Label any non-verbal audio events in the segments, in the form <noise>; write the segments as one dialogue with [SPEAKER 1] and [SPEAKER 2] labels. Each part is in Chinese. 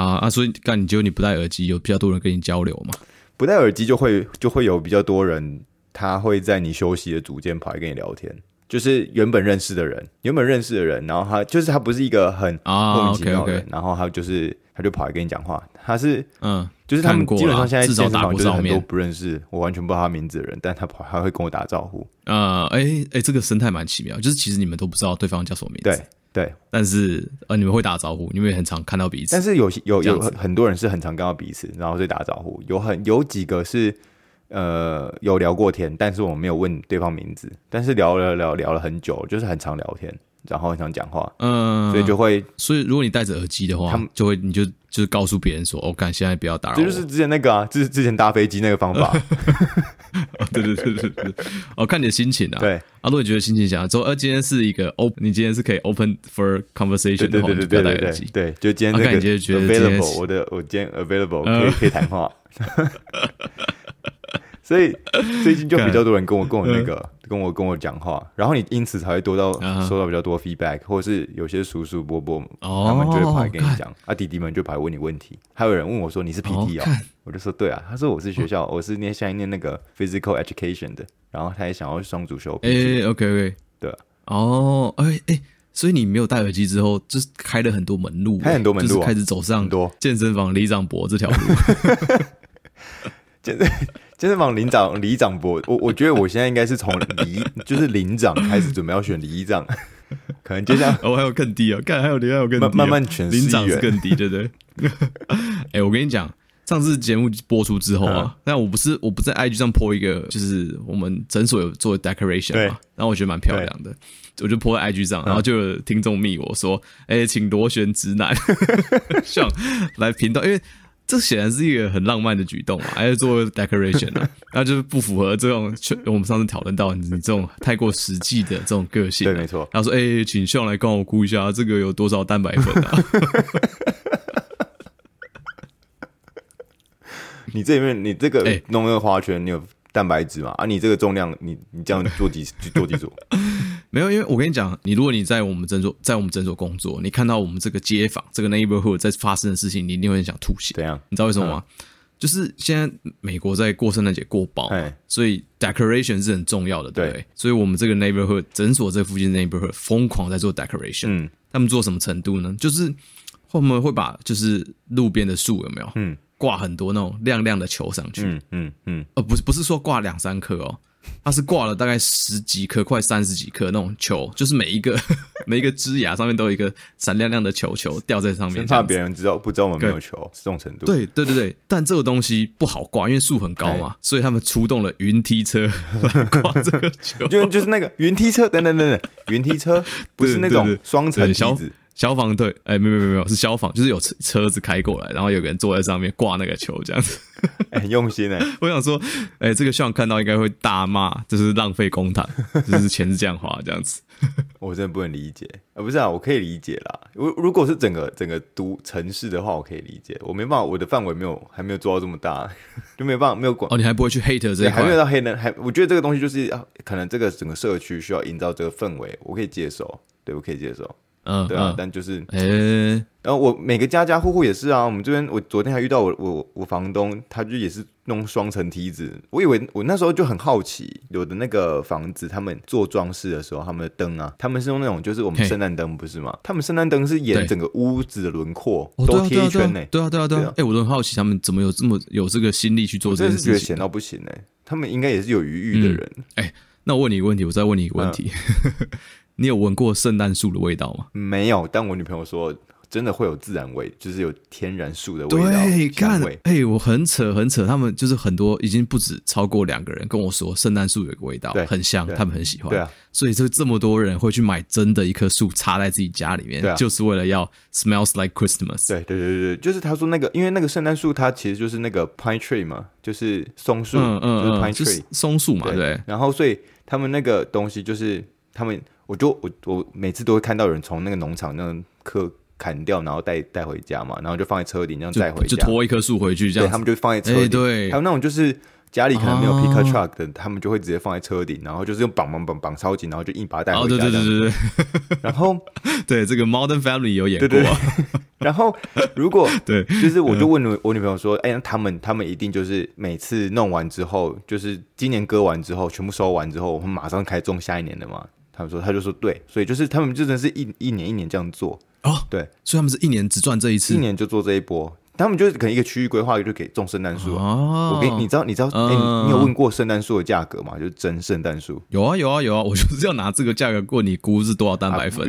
[SPEAKER 1] 啊啊，所以干你觉得你不戴耳机，有比较多人跟你交流吗？
[SPEAKER 2] 不戴耳机就会就会有比较多人，他会在你休息的组间跑来跟你聊天。就是原本认识的人，原本认识的人，然后他就是他不是一个很莫名其妙的人，然后他就是他就跑来跟你讲话，他是嗯，就是他们基本上现在健身房就是很多不认识，我完全不知道他名字的人，但他跑还会跟我打招呼，
[SPEAKER 1] 呃，哎、欸、哎、欸，这个生态蛮奇妙，就是其实你们都不知道对方叫什么名字，
[SPEAKER 2] 对对，但
[SPEAKER 1] 是呃你们会打招呼，你们也很常看到彼此，
[SPEAKER 2] 但是有有有很多人是很常看到彼此，然后就打招呼，有很有几个是。呃，有聊过天，但是我没有问对方名字，但是聊了聊聊了很久，就是很常聊天，然后很常讲话，嗯，所以就会，
[SPEAKER 1] 所以如果你戴着耳机的话，他们就会，你就就是告诉别人说，我、哦、看现在不要打扰，
[SPEAKER 2] 这就是之前那个啊，就是之前搭飞机那个方法，<laughs>
[SPEAKER 1] 对对对对对，哦，看你的心情啊，
[SPEAKER 2] 对，
[SPEAKER 1] 啊，如果你觉得心情想说，呃，今天是一个 open，你今天是可以 open for conversation 的话，
[SPEAKER 2] 对对对对对对，对，就今天那个 available，我的我今天 available 可以可以谈话。<laughs> 所以最近就比较多人跟我 <laughs> 跟我那个跟我跟我讲话，然后你因此才会多到收到比较多 feedback，或者是有些叔叔伯伯他们就会跑来跟你讲，啊弟弟们就跑来问你问题，还有人问我说，你是 PT 哦，我就说对啊，他说我是学校我是念现在念那个 physical education 的，然后他也想要双主修。
[SPEAKER 1] 哎，OK OK，
[SPEAKER 2] 对，
[SPEAKER 1] 哦，哎哎，所以你没有戴耳机之后，就是开了很多门路，
[SPEAKER 2] 开很多门路，
[SPEAKER 1] 开始走上多。健身房里长博这条路，
[SPEAKER 2] 健身。健身房里长李长伯，我我觉得我现在应该是从里 <laughs> 就是里长开始准备要选里长，<laughs> 可能接下来 <laughs>
[SPEAKER 1] 哦还有更低啊，看还有还有更低，
[SPEAKER 2] 慢慢选
[SPEAKER 1] 里长是更低，对不对？哎、欸，我跟你讲，上次节目播出之后啊，但、嗯、我不是我不在 IG 上 po 一个，就是我们诊所有做 decoration 嘛，然后我觉得蛮漂亮的，我就 po 在 IG 上，然后就有听众密我说，哎、欸，请螺旋直男上来频道，因为。这显然是一个很浪漫的举动嘛，<laughs> 还是做 decoration 啊？<laughs> 那就是不符合这种我们上次讨论到你这种太过实际的这种个性。
[SPEAKER 2] 对，没错。
[SPEAKER 1] 然后说：“哎、欸，请上来帮我估一下，这个有多少蛋白粉啊？” <laughs>
[SPEAKER 2] 你这里面，你这个弄那个花圈，你有蛋白质吗？啊，你这个重量，你你这样做几做几组？
[SPEAKER 1] 没有，因为我跟你讲，你如果你在我们诊所，在我们诊所工作，你看到我们这个街坊这个 neighborhood 在发生的事情，你一定会很想吐血。
[SPEAKER 2] 怎样？
[SPEAKER 1] 你知道为什么吗？嗯、就是现在美国在过圣诞节过爆，所以 decoration 是很重要的，对，对，对。所以我们这个 neighborhood 诊所这附近的 neighborhood 疯狂在做 decoration。嗯，他们做什么程度呢？就是他们会把就是路边的树有没有？嗯，挂很多那种亮亮的球上去。嗯嗯嗯。呃，不是不是说挂两三颗哦。它是挂了大概十几颗，快三十几颗那种球，就是每一个 <laughs> 每一个枝芽上面都有一个闪亮亮的球球掉在上面，
[SPEAKER 2] 怕别人知道不知道我们没有球，这种程度。
[SPEAKER 1] 对对对对，但这个东西不好挂，因为树很高嘛，所以他们出动了云梯车来挂这个球，
[SPEAKER 2] 就就是那个云梯车，等等等等，云梯车不是那种 <laughs> 双层梯子。
[SPEAKER 1] 消防队，哎、欸，没有没有没有，是消防，就是有车车子开过来，然后有个人坐在上面挂那个球，这样子，<laughs>
[SPEAKER 2] 很、欸、用心哎。<laughs>
[SPEAKER 1] 我想说，哎、欸，这个像看到应该会大骂，就是浪费公帑，就是钱是这样花，这样子。<laughs>
[SPEAKER 2] 我真的不能理解，啊，不是啊，我可以理解啦。如如果是整个整个都城市的话，我可以理解。我没办法，我的范围没有还没有做到这么大，就没有办法没有管。
[SPEAKER 1] 哦，你还不会去 hate 这一？
[SPEAKER 2] 还没有到黑人，还我觉得这个东西就是可能这个整个社区需要营造这个氛围，我可以接受，对，我可以接受。嗯，对啊，但就是，哎、欸，然后我每个家家户户也是啊。我们这边，我昨天还遇到我我我房东，他就也是弄双层梯子。我以为我那时候就很好奇，有的那个房子，他们做装饰的时候，他们的灯啊，他们是用那种就是我们圣诞灯不是吗？他们圣诞灯是沿整个屋子的轮廓都贴一圈呢、欸。
[SPEAKER 1] 对啊，对啊，对啊。哎、欸，我都很好奇，他们怎么有这么有这个心力去做这件事情？
[SPEAKER 2] 我真是觉得闲到不行呢、欸。他们应该也是有余裕的人。
[SPEAKER 1] 哎、那我问你一个问题，我再问你一个问题。嗯你有闻过圣诞树的味道吗？
[SPEAKER 2] 没有，但我女朋友说真的会有自然味，就是有天然树的味道。
[SPEAKER 1] 对，看，哎、欸，我很扯，很扯。他们就是很多，已经不止超过两个人跟我说，圣诞树有个味道，很香，他们很喜欢。对啊，所以就这么多人会去买真的一棵树插在自己家里面，啊、就是为了要 smells like Christmas。
[SPEAKER 2] 对对对对，就是他说那个，因为那个圣诞树它其实就是那个 pine tree 嘛，就是松树，嗯嗯，就是 pine tree
[SPEAKER 1] 松树嘛，对。对
[SPEAKER 2] 然后所以他们那个东西就是他们。我就我我每次都会看到有人从那个农场那样棵砍掉，然后带带回家嘛，然后就放在车顶这样带回家，
[SPEAKER 1] 就拖一棵树回去这样。
[SPEAKER 2] 对，他们就放在车顶。
[SPEAKER 1] 对，
[SPEAKER 2] 还有那种就是家里可能没有 pickup truck 的，他们就会直接放在车顶，然后就是用绑绑绑绑超紧，然后就硬把它带回家。
[SPEAKER 1] 对对对对对。
[SPEAKER 2] 然后，<laughs>
[SPEAKER 1] 对这个 Modern Family 有演过。对对对。
[SPEAKER 2] 然后，如果 <laughs>
[SPEAKER 1] 对，
[SPEAKER 2] 就是我就问我女朋友说：“哎，他们他们一定就是每次弄完之后，就是今年割完之后，全部收完之后，我们马上开种下一年的嘛？”他们说，他就说对，所以就是他们就真的是一一年一年这样做
[SPEAKER 1] 哦。对，所以他们是一年只赚这一次，
[SPEAKER 2] 一年就做这一波。他们就是可能一个区域规划就可以种圣诞树哦。我给你知道，你知道，哎，你有问过圣诞树的价格吗？就是真圣诞树。
[SPEAKER 1] 有啊，有啊，有啊！我就是要拿这个价格过你估是多少蛋白粉。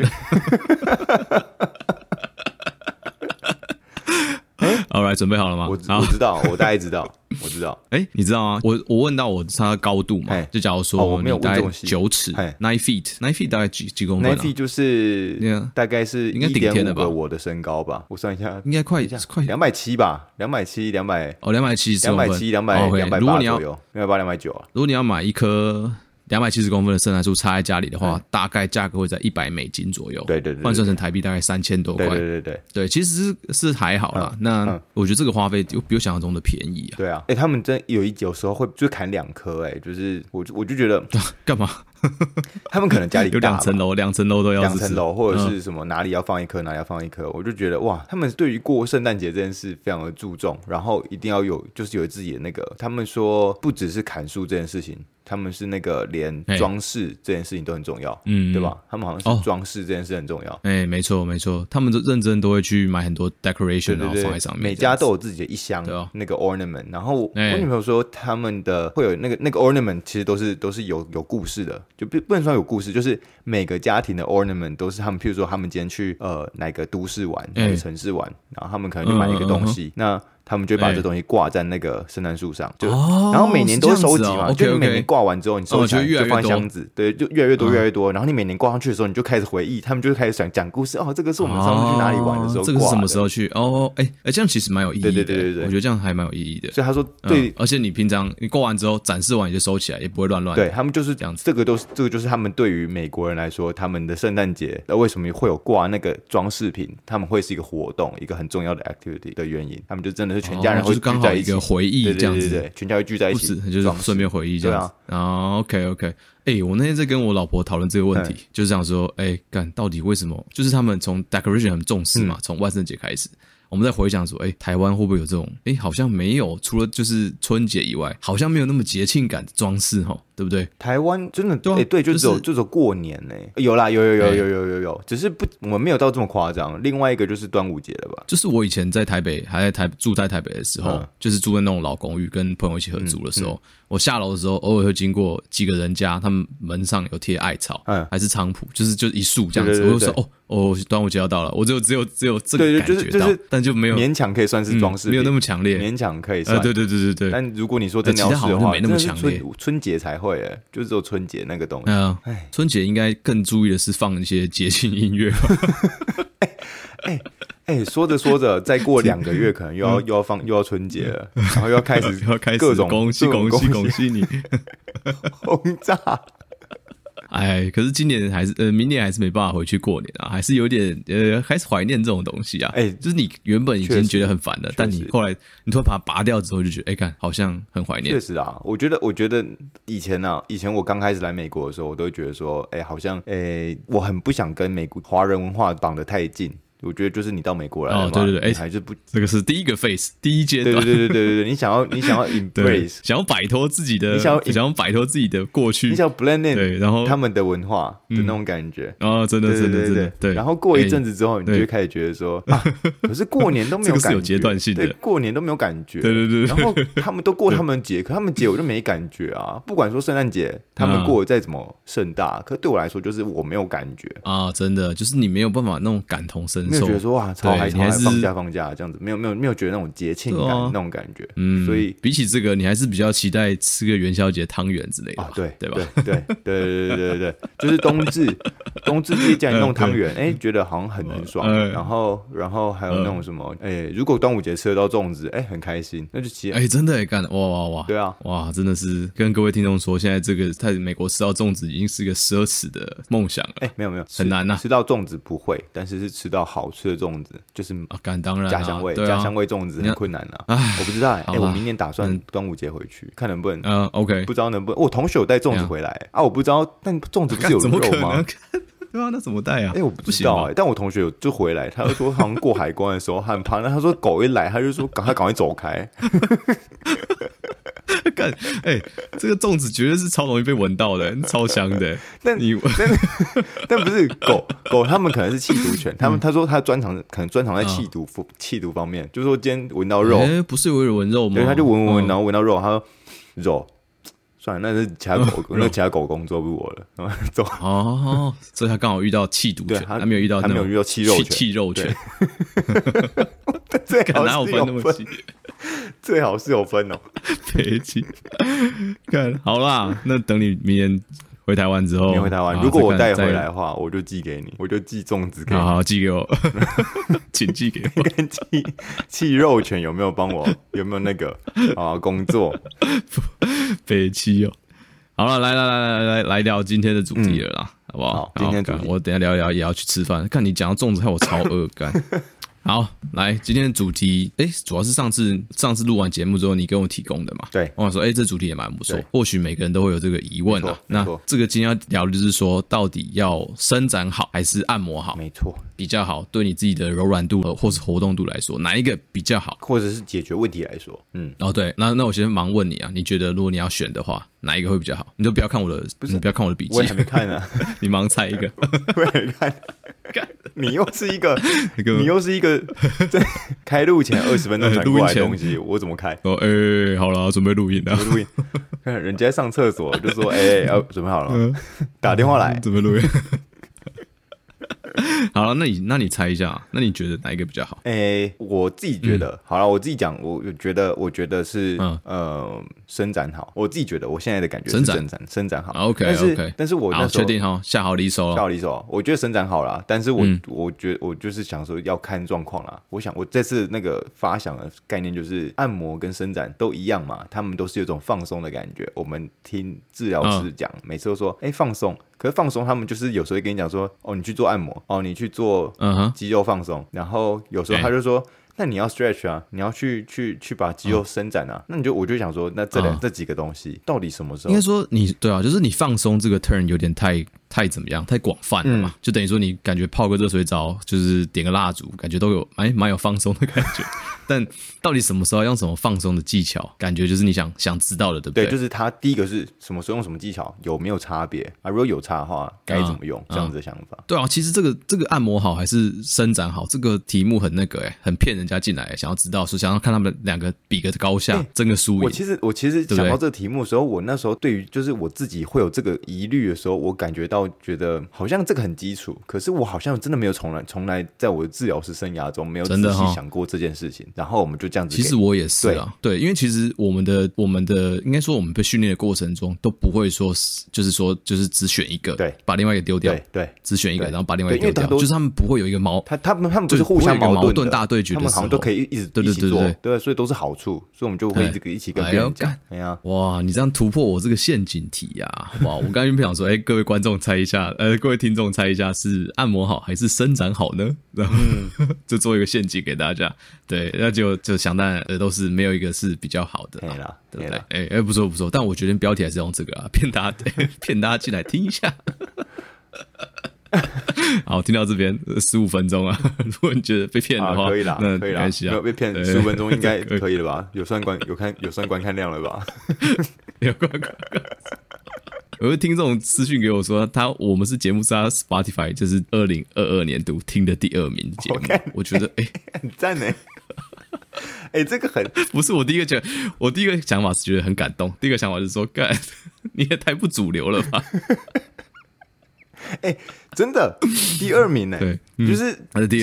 [SPEAKER 1] 准备好了吗？
[SPEAKER 2] 我我知道，我大概知道，我知道。<laughs>
[SPEAKER 1] 哎，你知道吗？我我问到我它的高度嘛？就假如说你大概九尺，nine feet，nine feet 大概几几公分
[SPEAKER 2] ？nine feet 就是大概是应该顶天的吧？我的身高吧，我算一下，
[SPEAKER 1] 应该快快
[SPEAKER 2] 两百七吧，两百七，两百
[SPEAKER 1] 哦，两百七，
[SPEAKER 2] 两百七，两百两百八左右，两百八，两百九啊。
[SPEAKER 1] 如果你要买一颗。两百七十公分的圣诞树插在家里的话，大概价格会在一百美金左右。
[SPEAKER 2] 对对对，
[SPEAKER 1] 换算成台币大概三千多块。
[SPEAKER 2] 对对对
[SPEAKER 1] 对，其实是是还好啦。那我觉得这个花费就比我想象中的便宜啊。
[SPEAKER 2] 对啊，哎，他们真有一有时候会就砍两棵，哎，就是我我就觉得 <laughs>
[SPEAKER 1] 干嘛？<laughs>
[SPEAKER 2] 他们可能家里 <laughs>
[SPEAKER 1] 有两层楼，两层楼都要
[SPEAKER 2] 两层楼，或者是什么哪里要放一棵，哪里要放一棵，我就觉得哇，他们对于过圣诞节这件事非常的注重，然后一定要有就是有自己的那个，他们说不只是砍树这件事情。他们是那个连装饰这件事情都很重要，嗯，对吧？他们好像是装饰这件事很重要，
[SPEAKER 1] 哎，没错没错，他们都认真都会去买很多 decoration，然后放在上面。
[SPEAKER 2] 每家都有自己的一箱那个 ornament，然后我女朋友说他们的会有那个那个 ornament，其实都是都是有有故事的，就不不能说有故事，就是每个家庭的 ornament 都是他们，譬如说他们今天去呃哪个都市玩，哪个城市玩，然后他们可能就买一个东西，那。他们就把这东西挂在那个圣诞树上，就然后每年都会收集嘛，就你每年挂完之后，你收起来就放箱子，对，就越来越多，越来越多。然后你每年挂上去的时候，你就开始回忆，他们就开始想讲故事。哦，这个是我们上次去哪里玩的时候，
[SPEAKER 1] 这个是什么时候去？哦，哎哎，这样其实蛮有意义的。
[SPEAKER 2] 对对对对，
[SPEAKER 1] 我觉得这样还蛮有意义的。
[SPEAKER 2] 所以他说，对，
[SPEAKER 1] 而且你平常你挂完之后展示完你就收起来，也不会乱乱。
[SPEAKER 2] 对他们就是这样子，这个都是这个就是他们对于美国人来说，他们的圣诞节那为什么会有挂那个装饰品？他们会是一个活动，一个很重要的 activity 的原因。他们就真的是全家人会刚。好一个
[SPEAKER 1] 回忆这样子，
[SPEAKER 2] 对，全家会聚在一起，
[SPEAKER 1] 就是顺便回忆这样子。然后 OK OK，哎，我那天在跟我老婆讨论这个问题，就是想说，哎，干到底为什么？就是他们从 decoration 很重视嘛，从万圣节开始。我们在回想说，哎，台湾会不会有这种？哎，好像没有，除了就是春节以外，好像没有那么节庆感的装饰哈，对不对？
[SPEAKER 2] 台湾真的对对，就只有就只有过年呢，有啦，有有有有有有有，只是不，我们没有到这么夸张。另外一个就是端午节了吧？
[SPEAKER 1] 就是我以前在台北，还在台住在台北的时候，就是住在那种老公寓，跟朋友一起合租的时候，我下楼的时候，偶尔会经过几个人家，他们门上有贴艾草，嗯，还是菖蒲，就是就一束这样子，我就说哦。哦，端午节要到了，我只有只有只有这个感觉到，但就没有
[SPEAKER 2] 勉强可以算是装饰，
[SPEAKER 1] 没有那么强烈，
[SPEAKER 2] 勉强可以算。
[SPEAKER 1] 对对对对对。
[SPEAKER 2] 但如果你说真的要的话，没那么强烈。春节才会，哎，就只有春节那个东西。嗯，
[SPEAKER 1] 春节应该更注意的是放一些节庆音乐。<laughs>
[SPEAKER 2] 哎哎哎，说着说着，<laughs> 再过两个月可能又要又要放又要春节了，然后又要开始 <laughs>
[SPEAKER 1] 要开始
[SPEAKER 2] 各种
[SPEAKER 1] 恭喜恭喜恭喜你 <laughs>
[SPEAKER 2] 轰炸。
[SPEAKER 1] 哎，可是今年还是呃，明年还是没办法回去过年啊，还是有点呃，还是怀念这种东西啊。哎，就是你原本已经觉得很烦了，但你后来你突然把它拔掉之后，就觉得哎，看好像很怀念。
[SPEAKER 2] 确实啊，我觉得我觉得以前呢、啊，以前我刚开始来美国的时候，我都会觉得说，哎，好像哎，我很不想跟美国华人文化绑得太近。我觉得就是你到美国来了，
[SPEAKER 1] 对对对，哎，
[SPEAKER 2] 还是不，
[SPEAKER 1] 这个是第一个 phase，第一阶段，
[SPEAKER 2] 对对对对对对，你想要你想要 <laughs> embrace，
[SPEAKER 1] 想要摆脱自己的，你想要想要摆脱自己的过去，
[SPEAKER 2] 你想要 blend in，
[SPEAKER 1] 对，然后
[SPEAKER 2] 他们的文化的那种感觉，
[SPEAKER 1] 啊，真的真的真的，对，
[SPEAKER 2] 然后过一阵子之后，你就会开始觉得说，啊，可是过年都没有 <laughs> 感觉，
[SPEAKER 1] 有阶段性的，
[SPEAKER 2] 过年都没有感觉，
[SPEAKER 1] 对对对，
[SPEAKER 2] 然后他们都过他们节，可他们节我就没感觉啊，不管说圣诞节他们过得再怎么盛大，可对我来说就是我没有感觉
[SPEAKER 1] 啊，真的就是你没有办法那种感同身受，
[SPEAKER 2] 觉得说哇。还你还是放假放假这样子，没有没有没有觉得那种节庆感那种感觉，嗯，所以
[SPEAKER 1] 比起这个，你还是比较期待吃个元宵节汤圆之类的，
[SPEAKER 2] 啊
[SPEAKER 1] 对对吧？
[SPEAKER 2] 对对对对对对对，<laughs> 就是冬至 <laughs> 冬至自己家里弄汤圆，哎，觉得好像很很爽。然后然后还有那种什么，哎，如果端午节吃得到粽子，哎，很开心，那就其实
[SPEAKER 1] 哎，真的哎，干哇哇哇，
[SPEAKER 2] 对啊，
[SPEAKER 1] 哇，真的是跟各位听众说，现在这个在美国吃到粽子已经是一个奢侈的梦想了。哎，
[SPEAKER 2] 没有没有，
[SPEAKER 1] 很难呐，
[SPEAKER 2] 吃到粽子不会，但是是吃到好好吃的粽子，就是
[SPEAKER 1] 啊，当然
[SPEAKER 2] 家乡味，家乡味粽子很困难啊。我不知道，哎，我明年打算端午节回去，看能不能，
[SPEAKER 1] 嗯，OK，
[SPEAKER 2] 不知道能不能。我同学有带粽子回来啊，我不知道，但粽子不是有肉吗？<laughs>
[SPEAKER 1] 对啊，那怎么带啊？
[SPEAKER 2] 哎，我不知道哎，但我同学有就回来，他就说好像过海关的时候很怕，那 <laughs> 他说狗一来，他就说赶快赶快走开。<laughs>
[SPEAKER 1] 干，哎，这个粽子绝对是超容易被闻到的，超香的。<laughs>
[SPEAKER 2] 但你但但不是狗狗，他们可能是缉毒犬，他们他说他专长可能专长在缉毒缉毒方面，就是说今天闻到肉，
[SPEAKER 1] 哎，不是有人闻肉吗？
[SPEAKER 2] 对，他就闻闻闻，然后闻到肉，他说肉。算了，那是其他狗，<laughs> 那其他狗工作不是我了。<laughs> 走
[SPEAKER 1] 哦，所以他刚好遇到气毒犬，他没有遇到，
[SPEAKER 2] 他没有遇到弃肉犬。
[SPEAKER 1] 气肉犬，<laughs>
[SPEAKER 2] 最好是有分，最好是有分哦。
[SPEAKER 1] 别急，看好啦，那等你明年回台湾之后，
[SPEAKER 2] 你回台湾，如果我带回来的话，我就寄给你，我就寄粽子给你，
[SPEAKER 1] 好寄给我，<laughs> 请寄给我。<laughs>
[SPEAKER 2] 弃弃肉犬有没有帮我？<laughs> 有没有那个啊工作？
[SPEAKER 1] 北七哦，好了，来来来来来来聊今天的主题了啦，好不好？今天我等下聊一聊，也要去吃饭。看你讲到粽子，害我超饿干。好，来今天的主题，哎，主要是上次上次录完节目之后，你跟我提供的嘛？
[SPEAKER 2] 对，
[SPEAKER 1] 我想说，哎，这主题也蛮不错。或许每个人都会有这个疑问啊。那这个今天要聊的就是说，到底要伸展好还是按摩好？
[SPEAKER 2] 没错，
[SPEAKER 1] 比较好，对你自己的柔软度或是活动度来说，哪一个比较好？
[SPEAKER 2] 或者是解决问题来说，嗯，
[SPEAKER 1] 哦，对，那那我先忙问你啊，你觉得如果你要选的话，哪一个会比较好？你就不要看我的，不是，你不要看我的笔记，
[SPEAKER 2] 我也还没看呢，<laughs>
[SPEAKER 1] 你盲猜一个，<laughs>
[SPEAKER 2] 我也没看。你又是一个，<laughs> 你又是一个在开录前二十分钟才过来的东西，我怎么开？
[SPEAKER 1] 哦，哎，好了，准备录音了。
[SPEAKER 2] 录音，看人家上厕所就说，哎，要准备好了，打电话来，
[SPEAKER 1] 准备录音。<laughs> 好了，那你那你猜一下，那你觉得哪一个比较好？
[SPEAKER 2] 哎、欸，我自己觉得，嗯、好了，我自己讲，我觉得，我觉得是，嗯、呃，伸展好。我自己觉得，我现在的感觉是伸展，伸展，伸展好。
[SPEAKER 1] OK，
[SPEAKER 2] 但是但是我那时候
[SPEAKER 1] 确定哈，下好离手，
[SPEAKER 2] 下好离手。我觉得伸展好了，但是我，嗯、我觉得我就是想说要看状况啦。我想我这次那个发想的概念就是，按摩跟伸展都一样嘛，他们都是有种放松的感觉。我们听治疗师讲，嗯、每次都说，哎、欸，放松。可是放松，他们就是有时候会跟你讲说，哦，你去做按摩，哦，你去做肌肉放松，uh huh. 然后有时候他就说。欸那你要 stretch 啊，你要去去去把肌肉伸展啊，嗯、那你就我就想说，那这两、嗯、这几个东西到底什么时候？
[SPEAKER 1] 应该说你对啊，就是你放松这个 turn 有点太太怎么样，太广泛了嘛，嗯、就等于说你感觉泡个热水澡，就是点个蜡烛，感觉都有蛮蛮有放松的感觉。<laughs> 但到底什么时候用什么放松的技巧？感觉就是你想想知道的，对不对？
[SPEAKER 2] 对，就是他第一个是什么时候用什么技巧，有没有差别啊？如果有差的话，该怎么用？嗯、这样子的想法。
[SPEAKER 1] 对啊，其实这个这个按摩好还是伸展好，这个题目很那个哎、欸，很骗人家进来、欸，想要知道是想要看他们两个比个高下，争、欸、个输赢。
[SPEAKER 2] 我其实我其实想到这个题目的时候，对对我那时候对于就是我自己会有这个疑虑的时候，我感觉到觉得好像这个很基础，可是我好像真的没有从来从来在我的治疗师生涯中没有仔细想过这件事情，然后我们就这样子。
[SPEAKER 1] 其实我也是啊，对，因为其实我们的我们的应该说我们被训练的过程中都不会说，就是说就是只选一个，
[SPEAKER 2] 对，
[SPEAKER 1] 把另外一个丢掉，
[SPEAKER 2] 对，对。
[SPEAKER 1] 只选一个，然后把另外一个丢掉，就是他们不会有一个矛，
[SPEAKER 2] 他他们他们不是互相矛盾
[SPEAKER 1] 大对决，
[SPEAKER 2] 他们好像都可以一直对对对对对，所以都是好处，所以我们就会这个一起跟别人讲，哎呀，
[SPEAKER 1] 哇，你这样突破我这个陷阱题呀，哇，我刚刚原本想说，哎，各位观众猜一下，呃，各位听众猜一下，是按摩好还是伸展好呢？然后 <laughs> 就做一个陷阱给大家，对，那就就想当然呃都是没有。一个是比较好的，对了，对不对？哎哎，不错不错，但我觉得标题还是用这个啊，<laughs> 骗大家，骗大家进来听一下。<laughs> 好，听到这边十五分钟啊，如果你觉得被骗的话，
[SPEAKER 2] 可以啦，
[SPEAKER 1] 那
[SPEAKER 2] 可以啦，
[SPEAKER 1] 没有
[SPEAKER 2] 被骗十五分钟应该可以了吧？有算观有看有算观看量了吧？
[SPEAKER 1] 有观看。有个听众私讯给我说，他我们是节目是他 Spotify 就是二零二二年度听的第二名节目，我觉得 <laughs> 哎，
[SPEAKER 2] 很赞呢。哎、欸，这个很 <laughs>
[SPEAKER 1] 不是我第一个觉得，我第一个想法是觉得很感动。第一个想法是说，干 <laughs> 你也太不主流了吧？<laughs>
[SPEAKER 2] 哎、欸，真的第二名呢？对，嗯、就是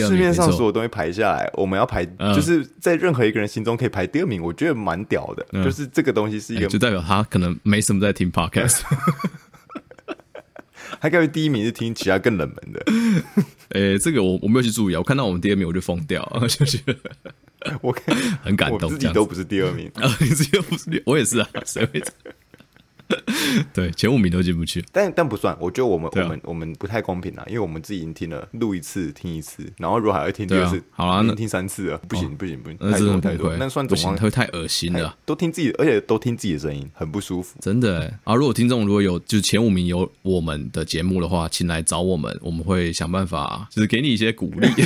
[SPEAKER 2] 市面上所有东西排下来，我们要排，嗯、就是在任何一个人心中可以排第二名，我觉得蛮屌的。嗯、就是这个东西是一个，
[SPEAKER 1] 欸、就代表他可能没什么在听 podcast。<laughs>
[SPEAKER 2] 他该不会第一名是听其他更冷门的？<laughs>
[SPEAKER 1] 哎、欸，这个我我没有去注意啊，我看到我们第二名我就疯掉，就是。
[SPEAKER 2] 我
[SPEAKER 1] 很感动，
[SPEAKER 2] 我自己都不是第二名
[SPEAKER 1] 啊！你自己都不是，我也是啊。谁会？<laughs> 对，前五名都进不去，
[SPEAKER 2] 但但不算。我觉得我们、啊、我们我们不太公平啊，因为我们自己已经听了录一次听一次，然后如果还要听第二次，啊、
[SPEAKER 1] 好了，
[SPEAKER 2] 那听三次了，不行不行不行，
[SPEAKER 1] 那真的太
[SPEAKER 2] 多那算
[SPEAKER 1] 不行，会太恶心了。
[SPEAKER 2] 都听自己，而且都听自己的声音，很不舒服。
[SPEAKER 1] 真的啊！如果听众如果有就是前五名有我们的节目的话，请来找我们，我们会想办法就是给你一些鼓励。<laughs>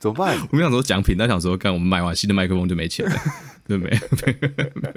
[SPEAKER 2] 怎么办？
[SPEAKER 1] 我们想说奖品，但想说，看我们买完新的麦克风就没钱了，<laughs> 对没？没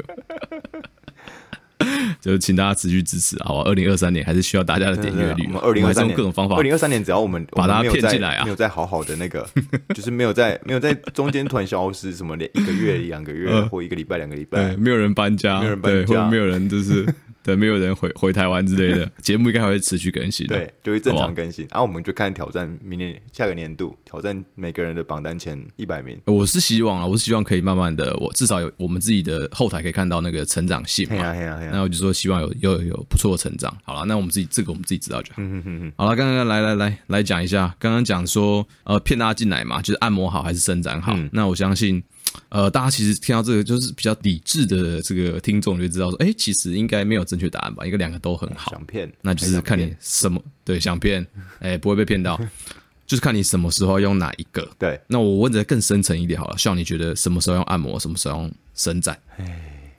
[SPEAKER 1] <laughs> 就是请大家持续支持，好吧？二零二三年还是需要大家的点阅率。
[SPEAKER 2] 我们二零二三年
[SPEAKER 1] 各种方法，
[SPEAKER 2] 二零二三年只要我们
[SPEAKER 1] 把大家骗进来啊，
[SPEAKER 2] 没有再好好的那个，<laughs> 就是没有在没有在中间突然消失，什么连一个月、<laughs> 两个月或一个礼拜、两个礼拜，
[SPEAKER 1] 没有人搬家，没有人搬家，没有人就是。对，没有人回回台湾之类的 <laughs> 节目，应该还会持续更新。
[SPEAKER 2] 对，就会正常更新。然后我们就看挑战明年下个年度挑战每个人的榜单前一百名。
[SPEAKER 1] 我是希望啊，我是希望可以慢慢的，我至少有我们自己的后台可以看到那个成长性嘛。那我就说希望有有有不错的成长。好了，那我们自己这个我们自己知道就好。嗯嗯嗯。好了，刚刚来来来来讲一下，刚刚讲说呃骗大家进来嘛，就是按摩好还是伸展好？那我相信。呃，大家其实听到这个就是比较理智的这个听众就知道说，哎，其实应该没有正确答案吧？一个两个都很好，
[SPEAKER 2] 想骗，
[SPEAKER 1] 那就是看你什么对想骗，哎，不会被骗到，<laughs> 就是看你什么时候用哪一个。
[SPEAKER 2] 对，
[SPEAKER 1] 那我问的更深层一点好了，希望你觉得什么时候用按摩，什么时候用伸展？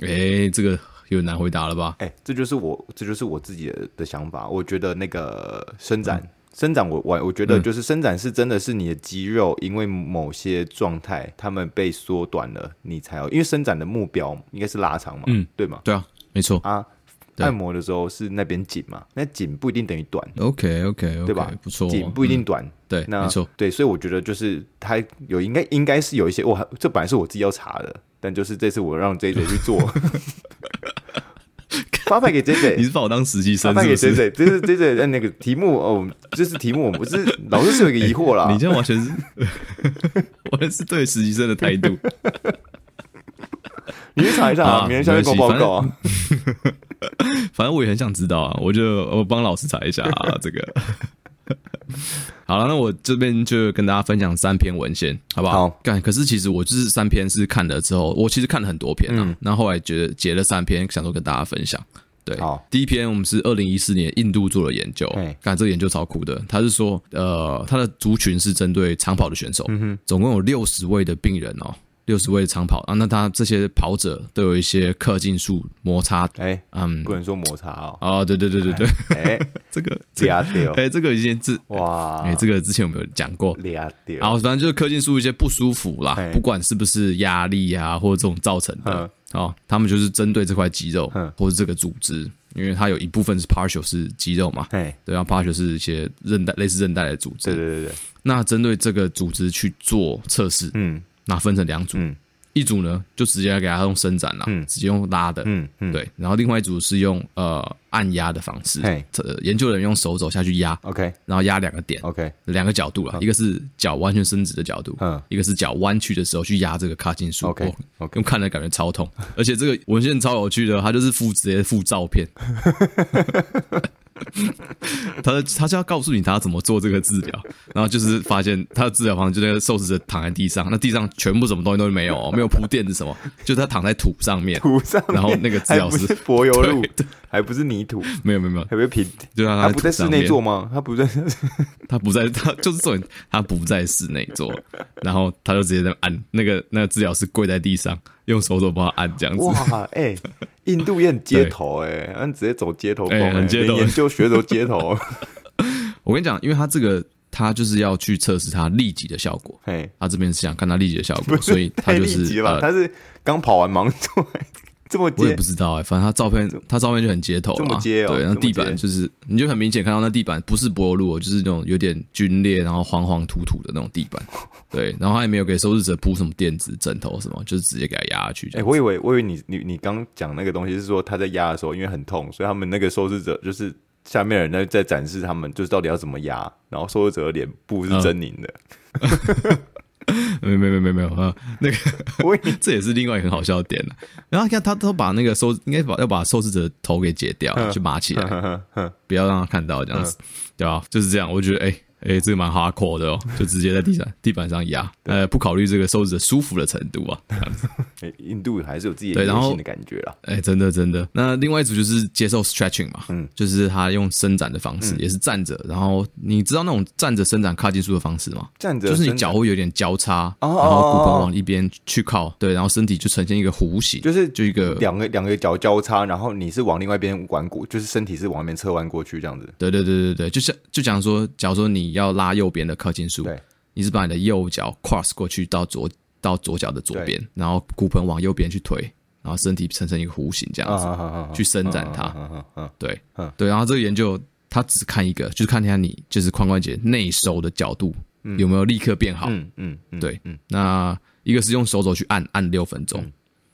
[SPEAKER 1] 哎，这个有点难回答了吧？
[SPEAKER 2] 哎，这就是我这就是我自己的的想法，我觉得那个伸展。嗯伸展我我我觉得就是伸展是真的是你的肌肉，因为某些状态它们被缩短了，你才有因为伸展的目标应该是拉长嘛，嗯，对吗？
[SPEAKER 1] 对啊，没错
[SPEAKER 2] 啊。按摩的时候是那边紧嘛，那紧不一定等于短。
[SPEAKER 1] OK OK，
[SPEAKER 2] 对吧？
[SPEAKER 1] 不错，
[SPEAKER 2] 紧不一定短。
[SPEAKER 1] 对，
[SPEAKER 2] 那
[SPEAKER 1] 没错。
[SPEAKER 2] 对，所以我觉得就是它有应该应该是有一些，我这本来是我自己要查的，但就是这次我让 JJ 去做。<laughs> 发派给 J J，你
[SPEAKER 1] 是把我当实习生？
[SPEAKER 2] 发派给 J J，这是 J J 的那个题目哦，这是题目，我不是老师是有一个疑惑啦。<laughs>
[SPEAKER 1] 你这样完全是，<laughs> 完全是对实习生的态度。<laughs>
[SPEAKER 2] 你去查一下啊，明天下面给我报告啊。
[SPEAKER 1] 反正我也很想知道啊，我就我帮老师查一下啊，这个。<laughs> 好了，那我这边就跟大家分享三篇文献，好不好？好。干，可是其实我就是三篇是看了之后，我其实看了很多篇啊。嗯。然后后来觉得截了三篇，想说跟大家分享。对。好。第一篇我们是二零一四年印度做的研究，看这个研究超酷的。他是说，呃，他的族群是针对长跑的选手，嗯，总共有六十位的病人哦。六十位长跑啊，那他这些跑者都有一些氪金术摩擦，哎、欸，嗯，
[SPEAKER 2] 不能说摩擦哦，
[SPEAKER 1] 哦，对对对对对，哎、欸，<laughs>
[SPEAKER 2] 这个
[SPEAKER 1] 哎、欸，这个已经是哇，哎、欸，这个之前有没有讲过？俩掉，然后反正就是氪金术一些不舒服啦，欸、不管是不是压力啊或者这种造成的，哦、嗯，他们就是针对这块肌肉或者这个组织，因为它有一部分是 partial 是肌肉嘛，哎，对，然后 partial 是一些韧带类似韧带的组织，
[SPEAKER 2] 对对对对，
[SPEAKER 1] 那针对这个组织去做测试，嗯。那分成两组，嗯、一组呢就直接给他用伸展了，嗯、直接用拉的，嗯嗯、对，然后另外一组是用呃按压的方式，呃研究人用手肘下去压，OK，然后压两个点，OK，两个角度啦，嗯、一个是脚完全伸直的角度，嗯，一个是脚弯曲的时候去压这个卡金术，OK，用看了感觉超痛，而且这个文献超有趣的，它就是附直接附照片。<laughs> <laughs> 他他就要告诉你他要怎么做这个治疗，然后就是发现他的治疗方式就那个受试者躺在地上，那地上全部什么东西都没有，没有铺垫是什么，就他躺在土上面，
[SPEAKER 2] 土上，
[SPEAKER 1] 然后那个治疗师
[SPEAKER 2] 柏油路，还不是泥土，
[SPEAKER 1] 没有没有没有，
[SPEAKER 2] 还不是平，对啊，他不在室内做吗？他不在，<laughs>
[SPEAKER 1] 他不在，他就是说他不在室内做，然后他就直接在按那个那个治疗师跪在地上。用手肘帮他按这样子，
[SPEAKER 2] 哇，<laughs> 哎、欸，印度也很街头哎、欸，对直接走街头风、欸，很街头，研究学走街头。<laughs>
[SPEAKER 1] 我跟你讲，因为他这个他就是要去测试他立即的效果，嘿。他这边是想看他立即的效果，所以他就是
[SPEAKER 2] 呃，他是刚跑完忙出来。这么
[SPEAKER 1] 我也不知道哎、欸，反正他照片，他照片就很街头嘛，对，然后地板就是，你就很明显看到那地板不是柏油路，就是那种有点龟裂，然后黄黄土土的那种地板，对，然后他也没有给受试者铺什么垫子、枕头什么，就是直接给他压下去。哎、欸，
[SPEAKER 2] 我以为，我以为你你你刚讲那个东西是说他在压的时候因为很痛，所以他们那个受试者就是下面人在在展示他们就是到底要怎么压，然后受试者的脸部是狰狞的。嗯 <laughs> <laughs> 没没没有没有没有啊，那个我 <laughs> 这也是另外一个很好笑的点了。然后看他都把那个受应该把要把受试者的头给解掉，就麻起来，不要让他看到这样子，对吧？就是这样，我觉得哎
[SPEAKER 1] 哎，这个蛮 hardcore 的哦，就直接在地上地板上压，呃，不考虑这个手指的舒服的程度啊，这样子。<laughs>
[SPEAKER 2] 印度还是有自己的性的感觉啦。
[SPEAKER 1] 哎，真的真的。那另外一组就是接受 stretching 嘛，嗯，就是他用伸展的方式，也是站着，然后你知道那种站着伸展卡技术的方式吗？
[SPEAKER 2] 站着
[SPEAKER 1] 就是你脚会有点交叉，然后骨盆往一边去靠，对，然后身体就呈现一个弧形，
[SPEAKER 2] 就是
[SPEAKER 1] 就一个
[SPEAKER 2] 两个两个脚交叉，然后你是往另外一边弯过，就是身体是往那边侧弯过去这样子。
[SPEAKER 1] 对对对对对，就像就讲说，假如说你要拉右边的髂胫束，对，你是把你的右脚 cross 过去到左到左脚的左边，然后骨盆往右边去推，然后身体呈成一个弧形这样子，去伸展它。对，对，然后这个研究它只看一个，就是看一下你就是髋关节内收的角度有没有立刻变好。嗯嗯，对，那一个是用手肘去按按六分钟，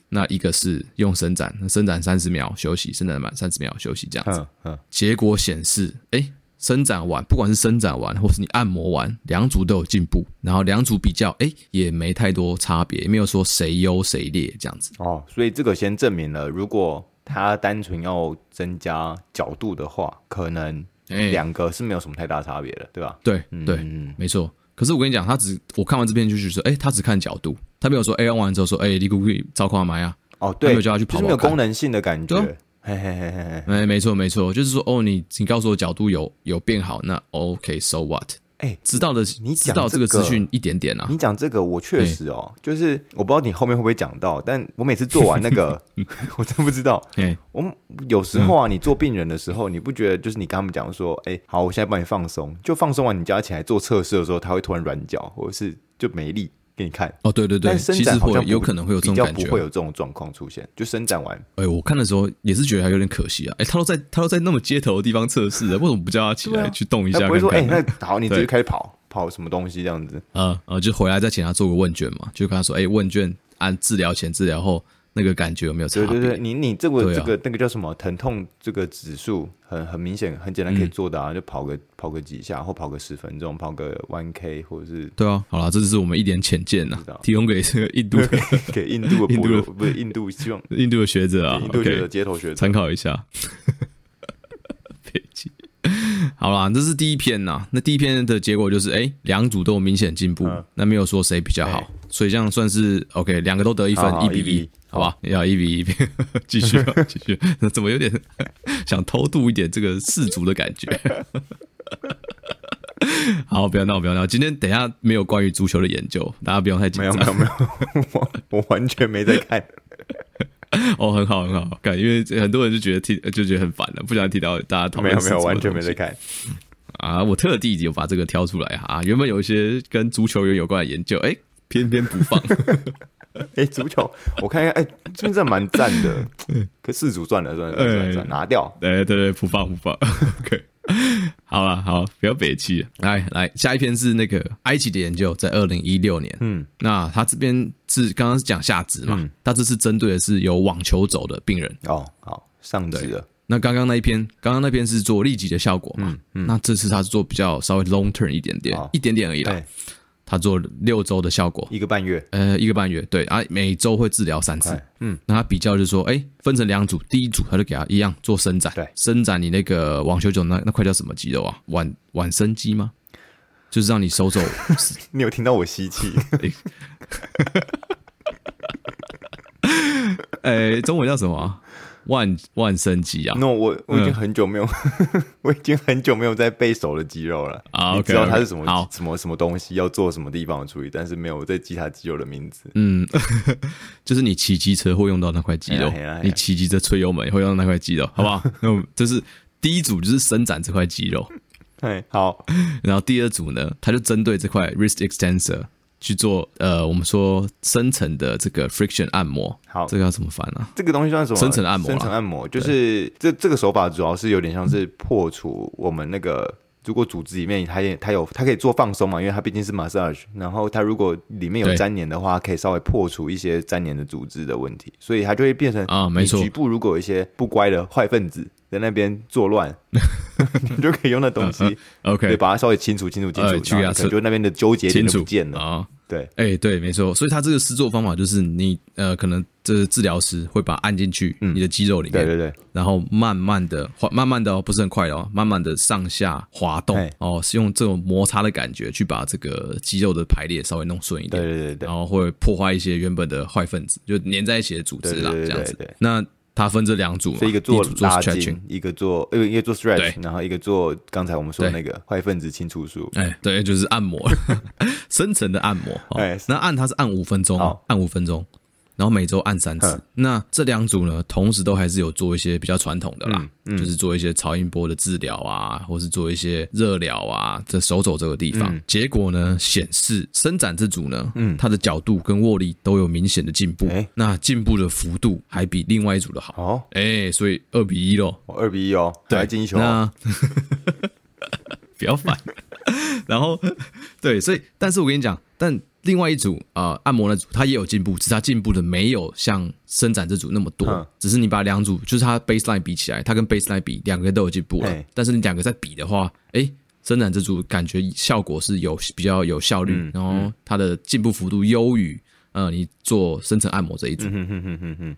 [SPEAKER 1] 那一个是用伸展，伸展三十秒休息，伸展满三十秒休息这样子。结果显示，哎。伸展完，不管是伸展完，或是你按摩完，两组都有进步。然后两组比较，哎，也没太多差别，也没有说谁优谁劣这样子。
[SPEAKER 2] 哦，所以这个先证明了，如果他单纯要增加角度的话，可能两个是没有什么太大差别的，对吧？
[SPEAKER 1] 对，对，没错。可是我跟你讲，他只我看完这篇就是说，哎，他只看角度，他没有说，哎，按完之后说，哎，你可不可以照看吗呀？
[SPEAKER 2] 哦，对，
[SPEAKER 1] 没有叫他去跑跑，
[SPEAKER 2] 没有功能性的感觉。
[SPEAKER 1] 嘿嘿嘿嘿嘿，哎，没错没错，就是说，哦，你你告诉我角度有有变好，那 OK，so what？哎，欸、知道的，你知道这个资讯一点点啊。
[SPEAKER 2] 你讲这个，我确实哦，欸、就是我不知道你后面会不会讲到，但我每次做完那个，<laughs> 我真不知道。我有时候啊，你做病人的时候，你不觉得就是你跟他们讲说，哎、欸，好，我现在帮你放松，就放松完，你叫他起来做测试的时候，他会突然软脚，或者是就没力。给你看
[SPEAKER 1] 哦，对对对，其实好像有可能会有这种感觉，
[SPEAKER 2] 不会有这种状况出现。就伸展完，
[SPEAKER 1] 哎，我看的时候也是觉得还有点可惜啊。哎，他都在他都在那么街头的地方测试了，为什么不叫他起来去动一下？
[SPEAKER 2] 不会说，哎，那好，你直接开始跑跑什么东西这样子？
[SPEAKER 1] 嗯嗯，就回来再请他做个问卷嘛，就跟他说，哎，问卷按治疗前、治疗后。那个感觉有没有差别？
[SPEAKER 2] 对对对，你你这个这个那个叫什么？疼痛这个指数很很明显很简单可以做到啊，就跑个跑个几下或跑个十分钟，跑个 one k 或者是
[SPEAKER 1] 对啊，好了，这就是我们一点浅见呐，提供给这个印度 <laughs>
[SPEAKER 2] 给印度的印度不是印度希望 <laughs>
[SPEAKER 1] 印度的学者啊，
[SPEAKER 2] 印度的街头学者。
[SPEAKER 1] 参考一下。<laughs> 好啦，这是第一篇呐。那第一篇的结果就是，哎，两组都有明显进步，那没有说谁比较好，所以这样算是 OK，两个都得一分，一比一。好吧，要一比一 <laughs> 比，继续继续。那 <laughs> 怎么有点 <laughs> 想偷渡一点这个世足的感觉？好，不要闹，不要闹。今天等一下没有关于足球的研究，大家不用太紧张。
[SPEAKER 2] 没有没有没有，我我完全没在看。
[SPEAKER 1] 哦，很好很好，看，因为很多人就觉得听就觉得很烦了，不想提到大家讨论。
[SPEAKER 2] 没有没有，完全没在看。
[SPEAKER 1] 啊，我特地有把这个挑出来啊，原本有一些跟足球员有关的研究，哎，偏偏不放。<laughs>
[SPEAKER 2] 哎、欸，足球，我看一下，哎、欸，真的蛮赞的。可四组赚了赚了赚了，算了，拿掉。
[SPEAKER 1] 对对对，不放不放。OK，<laughs> 好了好，不要憋气。来来，下一篇是那个埃及的研究，在二零一六年。嗯，那他这边是刚刚是讲下肢嘛？嗯、他这次针对的是有网球肘的病人。
[SPEAKER 2] 哦，好，上肢的。
[SPEAKER 1] 那刚刚那一篇，刚刚那篇是做立即的效果嘛？嗯，嗯那这次他是做比较稍微 long term 一点点，哦、一点点而已啦。他做六周的效果，
[SPEAKER 2] 一个半月，
[SPEAKER 1] 呃，一个半月，对啊，每周会治疗三次，嗯，那他比较就是说，哎，分成两组，第一组他就给他一样做伸展，对，伸展你那个网球肘那那块叫什么肌肉啊？腕腕伸肌吗？就是让你手肘，<laughs>
[SPEAKER 2] 你有听到我吸气？<laughs>
[SPEAKER 1] 哎，中文叫什么？腕腕伸肌啊
[SPEAKER 2] ？No，我我已经很久没有，<laughs> 我已经很久没有在背手的肌肉了啊。我知道它是什么什么什么东西，要做什么地方的处理，但是没有在记它肌肉的名字。
[SPEAKER 1] 嗯，<laughs> 就是你骑机车会用到那块肌肉，你骑机车吹油门会用到那块肌肉，好不好？<laughs> 那这是第一组，就是伸展这块肌肉。
[SPEAKER 2] 哎，好。
[SPEAKER 1] 然后第二组呢，它就针对这块 wrist extensor。去做呃，我们说深层的这个 friction 按摩，好，这个要怎么翻呢？
[SPEAKER 2] 这个东西算什么？
[SPEAKER 1] 深层按摩，
[SPEAKER 2] 深层按摩就是这这个手法主要是有点像是破除我们那个，如果组织里面它也它有它可以做放松嘛，因为它毕竟是 massage，然后它如果里面有粘连的话，可以稍微破除一些粘连的组织的问题，所以它就会变成啊，没错，局部如果有一些不乖的坏分子在那边作乱，<laughs> 你就可以用那东西，OK，对，把它稍微清除清除清除，去啊就那边的纠结点就不见了。啊。对，
[SPEAKER 1] 哎、欸，对，没错。所以他这个施作方法就是你呃，可能这个治疗师会把按进去你的肌肉里面，
[SPEAKER 2] 对对对，
[SPEAKER 1] 然后慢慢的、慢慢的哦，不是很快的哦，慢慢的上下滑动哦，是用这种摩擦的感觉去把这个肌肉的排列稍微弄顺一点，
[SPEAKER 2] 对对对对，
[SPEAKER 1] 然后会破坏一些原本的坏分子，就粘在一起的组织啦，
[SPEAKER 2] 对对对对对
[SPEAKER 1] 这样子。那它分这两组嘛，
[SPEAKER 2] 一个做拉
[SPEAKER 1] 筋，
[SPEAKER 2] 做一个做一个一个做 stretch，然后一个做刚才我们说的那个坏分子清除术。
[SPEAKER 1] 哎，对，就是按摩，<laughs> 深层的按摩。哎，那按它是按五分钟，按五分钟。然后每周按三次，那这两组呢，同时都还是有做一些比较传统的啦，嗯嗯、就是做一些超音波的治疗啊，或是做一些热疗啊，这手肘这个地方。嗯、结果呢，显示伸展这组呢，嗯，它的角度跟握力都有明显的进步，欸、那进步的幅度还比另外一组的好。哦，哎，所以二比一喽，
[SPEAKER 2] 二比一哦，对，进球。
[SPEAKER 1] 那 <laughs> 不要烦。<laughs> 然后，对，所以，但是我跟你讲，但。另外一组啊、呃，按摩那组，它也有进步，只是它进步的没有像伸展这组那么多。嗯、只是你把两组，就是它 baseline 比起来，它跟 baseline 比，两个都有进步了。但是你两个在比的话，哎、欸，伸展这组感觉效果是有比较有效率，嗯、然后它的进步幅度优于呃你做深层按摩这一组。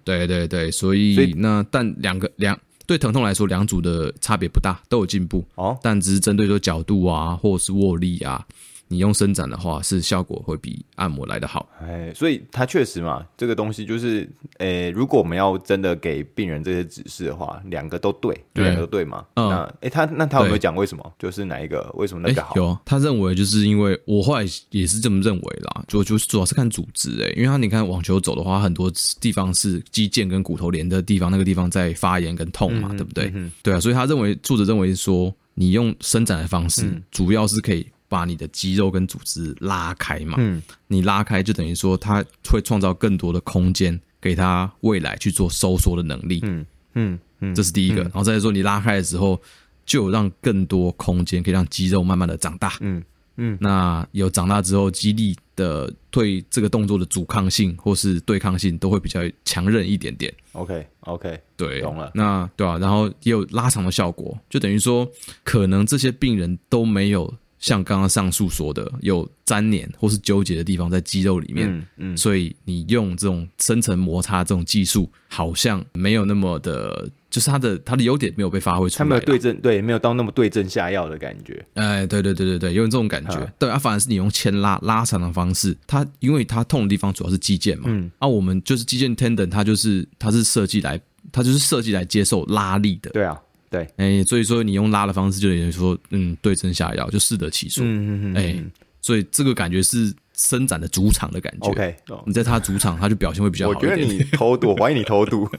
[SPEAKER 1] 对对对，所以，所以那但两个两对疼痛来说，两组的差别不大，都有进步。哦，但只是针对说角度啊，或者是握力啊。你用伸展的话，是效果会比按摩来得好。
[SPEAKER 2] 哎，所以它确实嘛，这个东西就是，诶、欸，如果我们要真的给病人这些指示的话，两个都对，两对个都对嘛。嗯，那，哎、欸，他那他有没有讲为什么？对就是哪一个？为什么那个好？
[SPEAKER 1] 欸、有，他认为就是因为我后来也是这么认为啦，就就主要是看组织，哎，因为他你看网球走的话，很多地方是肌腱跟骨头连的地方，那个地方在发炎跟痛嘛，嗯、对不对？嗯、对啊，所以他认为作者认为说，你用伸展的方式，嗯、主要是可以。把你的肌肉跟组织拉开嘛，嗯，你拉开就等于说，它会创造更多的空间给它未来去做收缩的能力，嗯嗯嗯，这是第一个。然后再来说，你拉开的时候，就有让更多空间可以让肌肉慢慢的长大，嗯嗯。那有长大之后，肌力的对这个动作的阻抗性或是对抗性都会比较强韧一点点。
[SPEAKER 2] OK OK，
[SPEAKER 1] 对，
[SPEAKER 2] 懂了。
[SPEAKER 1] 那对啊，然后也有拉长的效果，就等于说，可能这些病人都没有。像刚刚上述说的，有粘连或是纠结的地方在肌肉里面，嗯，嗯，所以你用这种深层摩擦这种技术，好像没有那么的，就是它的它的优点没有被发挥出来，它
[SPEAKER 2] 没有对症，对，没有到那么对症下药的感觉，
[SPEAKER 1] 哎，对对对对对，有这种感觉，嗯、对啊，反而是你用牵拉拉长的方式，它因为它痛的地方主要是肌腱嘛，嗯，啊，我们就是肌腱 tendon，它就是它是设计来，它就是设计来接受拉力的，
[SPEAKER 2] 对啊。对，
[SPEAKER 1] 哎，所以说你用拉的方式，就等于说，嗯，对症下药，就适得其所。嗯嗯嗯，哎，所以这个感觉是伸展的主场的感觉。
[SPEAKER 2] OK，
[SPEAKER 1] 你在他主场，他就表现会比较好。
[SPEAKER 2] 我觉得你偷渡，我怀疑你偷渡。<laughs>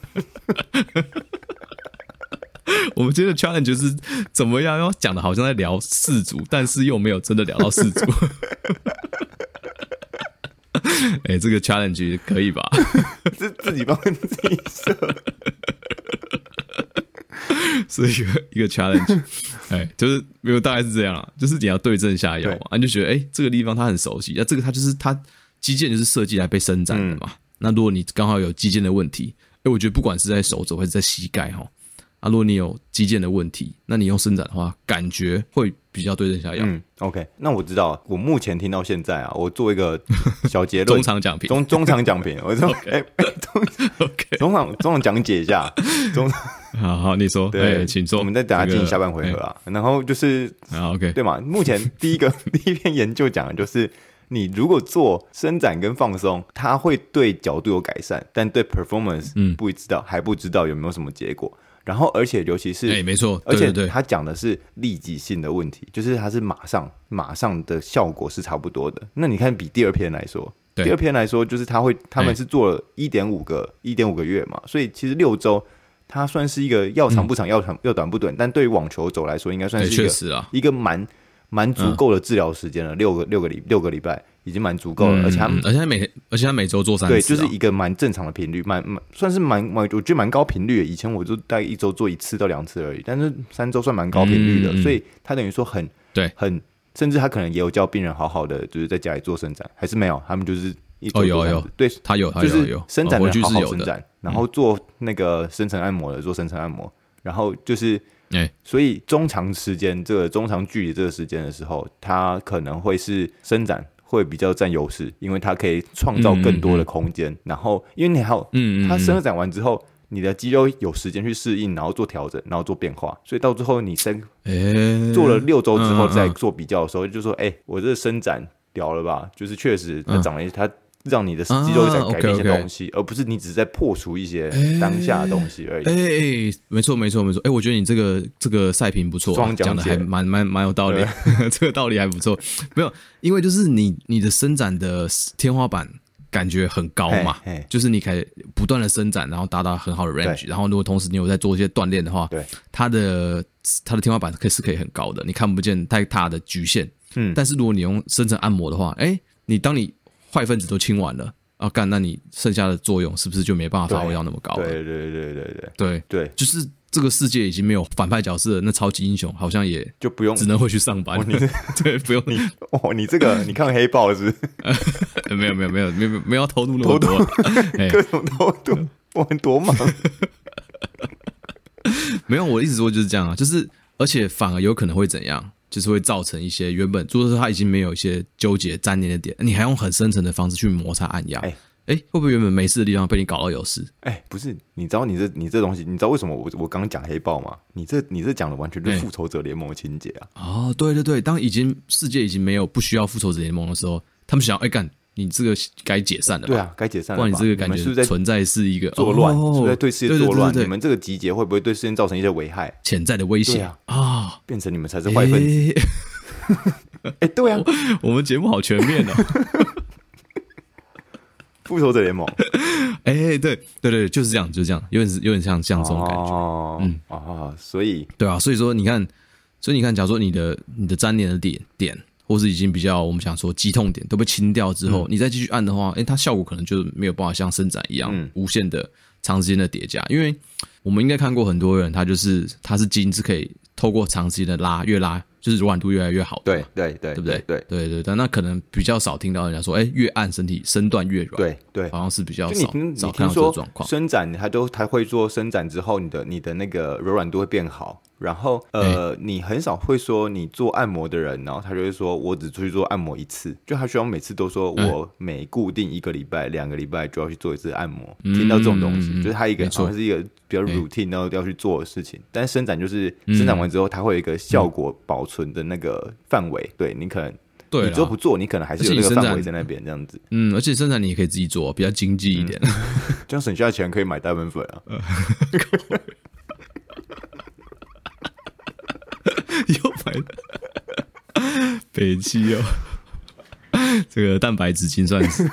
[SPEAKER 1] 我们今天的 challenge 就是怎么样要讲的好像在聊四组，但是又没有真的聊到四组。<laughs> <laughs> 哎，这个 challenge 可以吧？
[SPEAKER 2] 是自己帮自己设。
[SPEAKER 1] 是一个一个 challenge，<laughs> 哎，就是没有大概是这样啊，就是你要对症下药嘛，啊，你就觉得哎、欸，这个地方他很熟悉，那、啊、这个他就是他肌腱就是设计来被伸展的嘛，嗯、那如果你刚好有肌腱的问题，哎、欸，我觉得不管是在手肘还是在膝盖哈。啊，如果你有肌腱的问题，那你用伸展的话，感觉会比较对症下药。嗯
[SPEAKER 2] ，OK，那我知道，我目前听到现在啊，我做一个 <laughs> 小结论，
[SPEAKER 1] 中场讲评，
[SPEAKER 2] 中中场讲评，我说，<laughs> 哎，中 OK，中场中场讲解一下，中场，
[SPEAKER 1] 好好，你说，对，请坐，
[SPEAKER 2] 我们再等下进行下半回合啊，然后就是
[SPEAKER 1] ，OK，
[SPEAKER 2] 对嘛，目前 <laughs> 第一个 <laughs> 第一篇研究讲的就是，你如果做伸展跟放松，它会对角度有改善，但对 performance，嗯，不知道还不知道有没有什么结果。然后，而且尤其是，
[SPEAKER 1] 哎，没错，
[SPEAKER 2] 而且他讲的是立即性的问题，就是它是马上马上的效果是差不多的。那你看，比第二篇来说，第二篇来说，就是他会他们是做了一点五个一点五个月嘛，所以其实六周，它算是一个要长不长，要长要短不短。但对于网球肘来说，应该算是一个一个蛮蛮足够的治疗时间了，六个六个礼六个礼拜。已经蛮足够了，而且他们，
[SPEAKER 1] 而且他每，而且他每周做三次，对，
[SPEAKER 2] 就是一个蛮正常的频率，蛮蛮算是蛮蛮，我觉得蛮高频率的。以前我就大概一周做一次到两次而已，但是三周算蛮高频率的，所以他等于说很对，很甚至他可能也有教病人好好的，就是在家里做伸展，还是没有，他们就是一周做三次，对，他有，就是伸展的好好伸展，然后做那个深层按摩的做深层按摩，然后就是。哎，所以中长时间这个中长距离这个时间的时候，它可能会是伸展会比较占优势，因为它可以创造更多的空间。嗯嗯、然后，因为你还有，嗯，它伸展完之后，你的肌肉有时间去适应，然后做调整，然后做变化。所以到最后你伸，欸、做了六周之后再做比较的时候，就说，哎、欸，我这个伸展屌了吧？就是确实它长了一它。让你的肌肉在改变一些东西，而不是你只是在破除一些当下的东西而已。哎，
[SPEAKER 1] 没错，没错，没错。哎，我觉得你这个这个赛评不错，讲的还蛮蛮蛮有道理，<laughs> 这个道理还不错。没有，因为就是你你的伸展的天花板感觉很高嘛，就是你可以不断的伸展，然后达到很好的 range，然后如果同时你有在做一些锻炼的话，对，它的它的天花板可以是可以很高的，你看不见太大的局限。嗯，但是如果你用深层按摩的话，哎，你当你坏分子都清完了。啊，干，那你剩下的作用是不是就没办法发挥到那么高？
[SPEAKER 2] 对对对对
[SPEAKER 1] 对对对，就是这个世界已经没有反派角色了，那超级英雄好像也
[SPEAKER 2] 就不用，
[SPEAKER 1] 只能回去上班。
[SPEAKER 2] 你 <laughs>
[SPEAKER 1] 对，不用
[SPEAKER 2] 你哦，你这个你看黑豹是, <laughs>
[SPEAKER 1] 是、没有没有没有没有没有偷渡那么多，<laughs>
[SPEAKER 2] 各种偷渡，我们多忙。
[SPEAKER 1] 没有，我一直说就是这样啊，就是而且反而有可能会怎样？就是会造成一些原本就是他已经没有一些纠结粘连的点，你还用很深层的方式去摩擦按压，哎哎、欸，会不会原本没事的地方被你搞到有事？
[SPEAKER 2] 哎、欸，不是，你知道你这你这东西，你知道为什么我我刚刚讲黑豹吗？你这你这讲的完全就是复仇者联盟的情节啊！
[SPEAKER 1] 哦，对对对，当已经世界已经没有不需要复仇者联盟的时候，他们想哎干。欸你这个该解散了，
[SPEAKER 2] 对啊，该解散了。
[SPEAKER 1] 不然你这个感觉存在是一个
[SPEAKER 2] 作乱，对世界作乱？你们这个集结会不会对世界造成一些危害？
[SPEAKER 1] 潜在的威胁啊！
[SPEAKER 2] 变成你们才是坏分子。哎，对啊，
[SPEAKER 1] 我们节目好全面哦。<laughs>
[SPEAKER 2] 复仇者联盟，<laughs>
[SPEAKER 1] 哎，对对对，就是这样，就是这样，有点有点像像这种感觉。
[SPEAKER 2] 嗯啊，所以
[SPEAKER 1] 对啊，所以说你看，所以你看，假如说你的你的粘连的点点。或是已经比较我们想说肌痛点都被清掉之后，嗯、你再继续按的话，哎、欸，它效果可能就没有办法像伸展一样、嗯、无限的长时间的叠加，因为我们应该看过很多人，他就是他是筋是可以透过长时间的拉越拉。就是柔软度越来越好，
[SPEAKER 2] 对对对，对不对？对
[SPEAKER 1] 对对，但那可能比较少听到人家说，哎，越按身体身段越软，
[SPEAKER 2] 对对，
[SPEAKER 1] 好像是比较少
[SPEAKER 2] 你
[SPEAKER 1] 少看到这个状况。
[SPEAKER 2] 伸展他都他会做伸展之后，你的你的那个柔软度会变好。然后呃，你很少会说你做按摩的人，然后他就会说我只出去做按摩一次，就他需要每次都说我每固定一个礼拜、两个礼拜就要去做一次按摩。听到这种东西，就是他一个好像是一个比较 routine 然后要去做的事情。但是伸展就是伸展完之后，它会有一个效果保存的那个。范围，对你可能，对你做不做，你可能还是有那个范围在那边这样子。
[SPEAKER 1] 嗯，而且生产你也可以自己做，比较经济一点，
[SPEAKER 2] 这样省下钱可以买大部分粉啊。<laughs>
[SPEAKER 1] 又买了北七哦，这个蛋白质精算是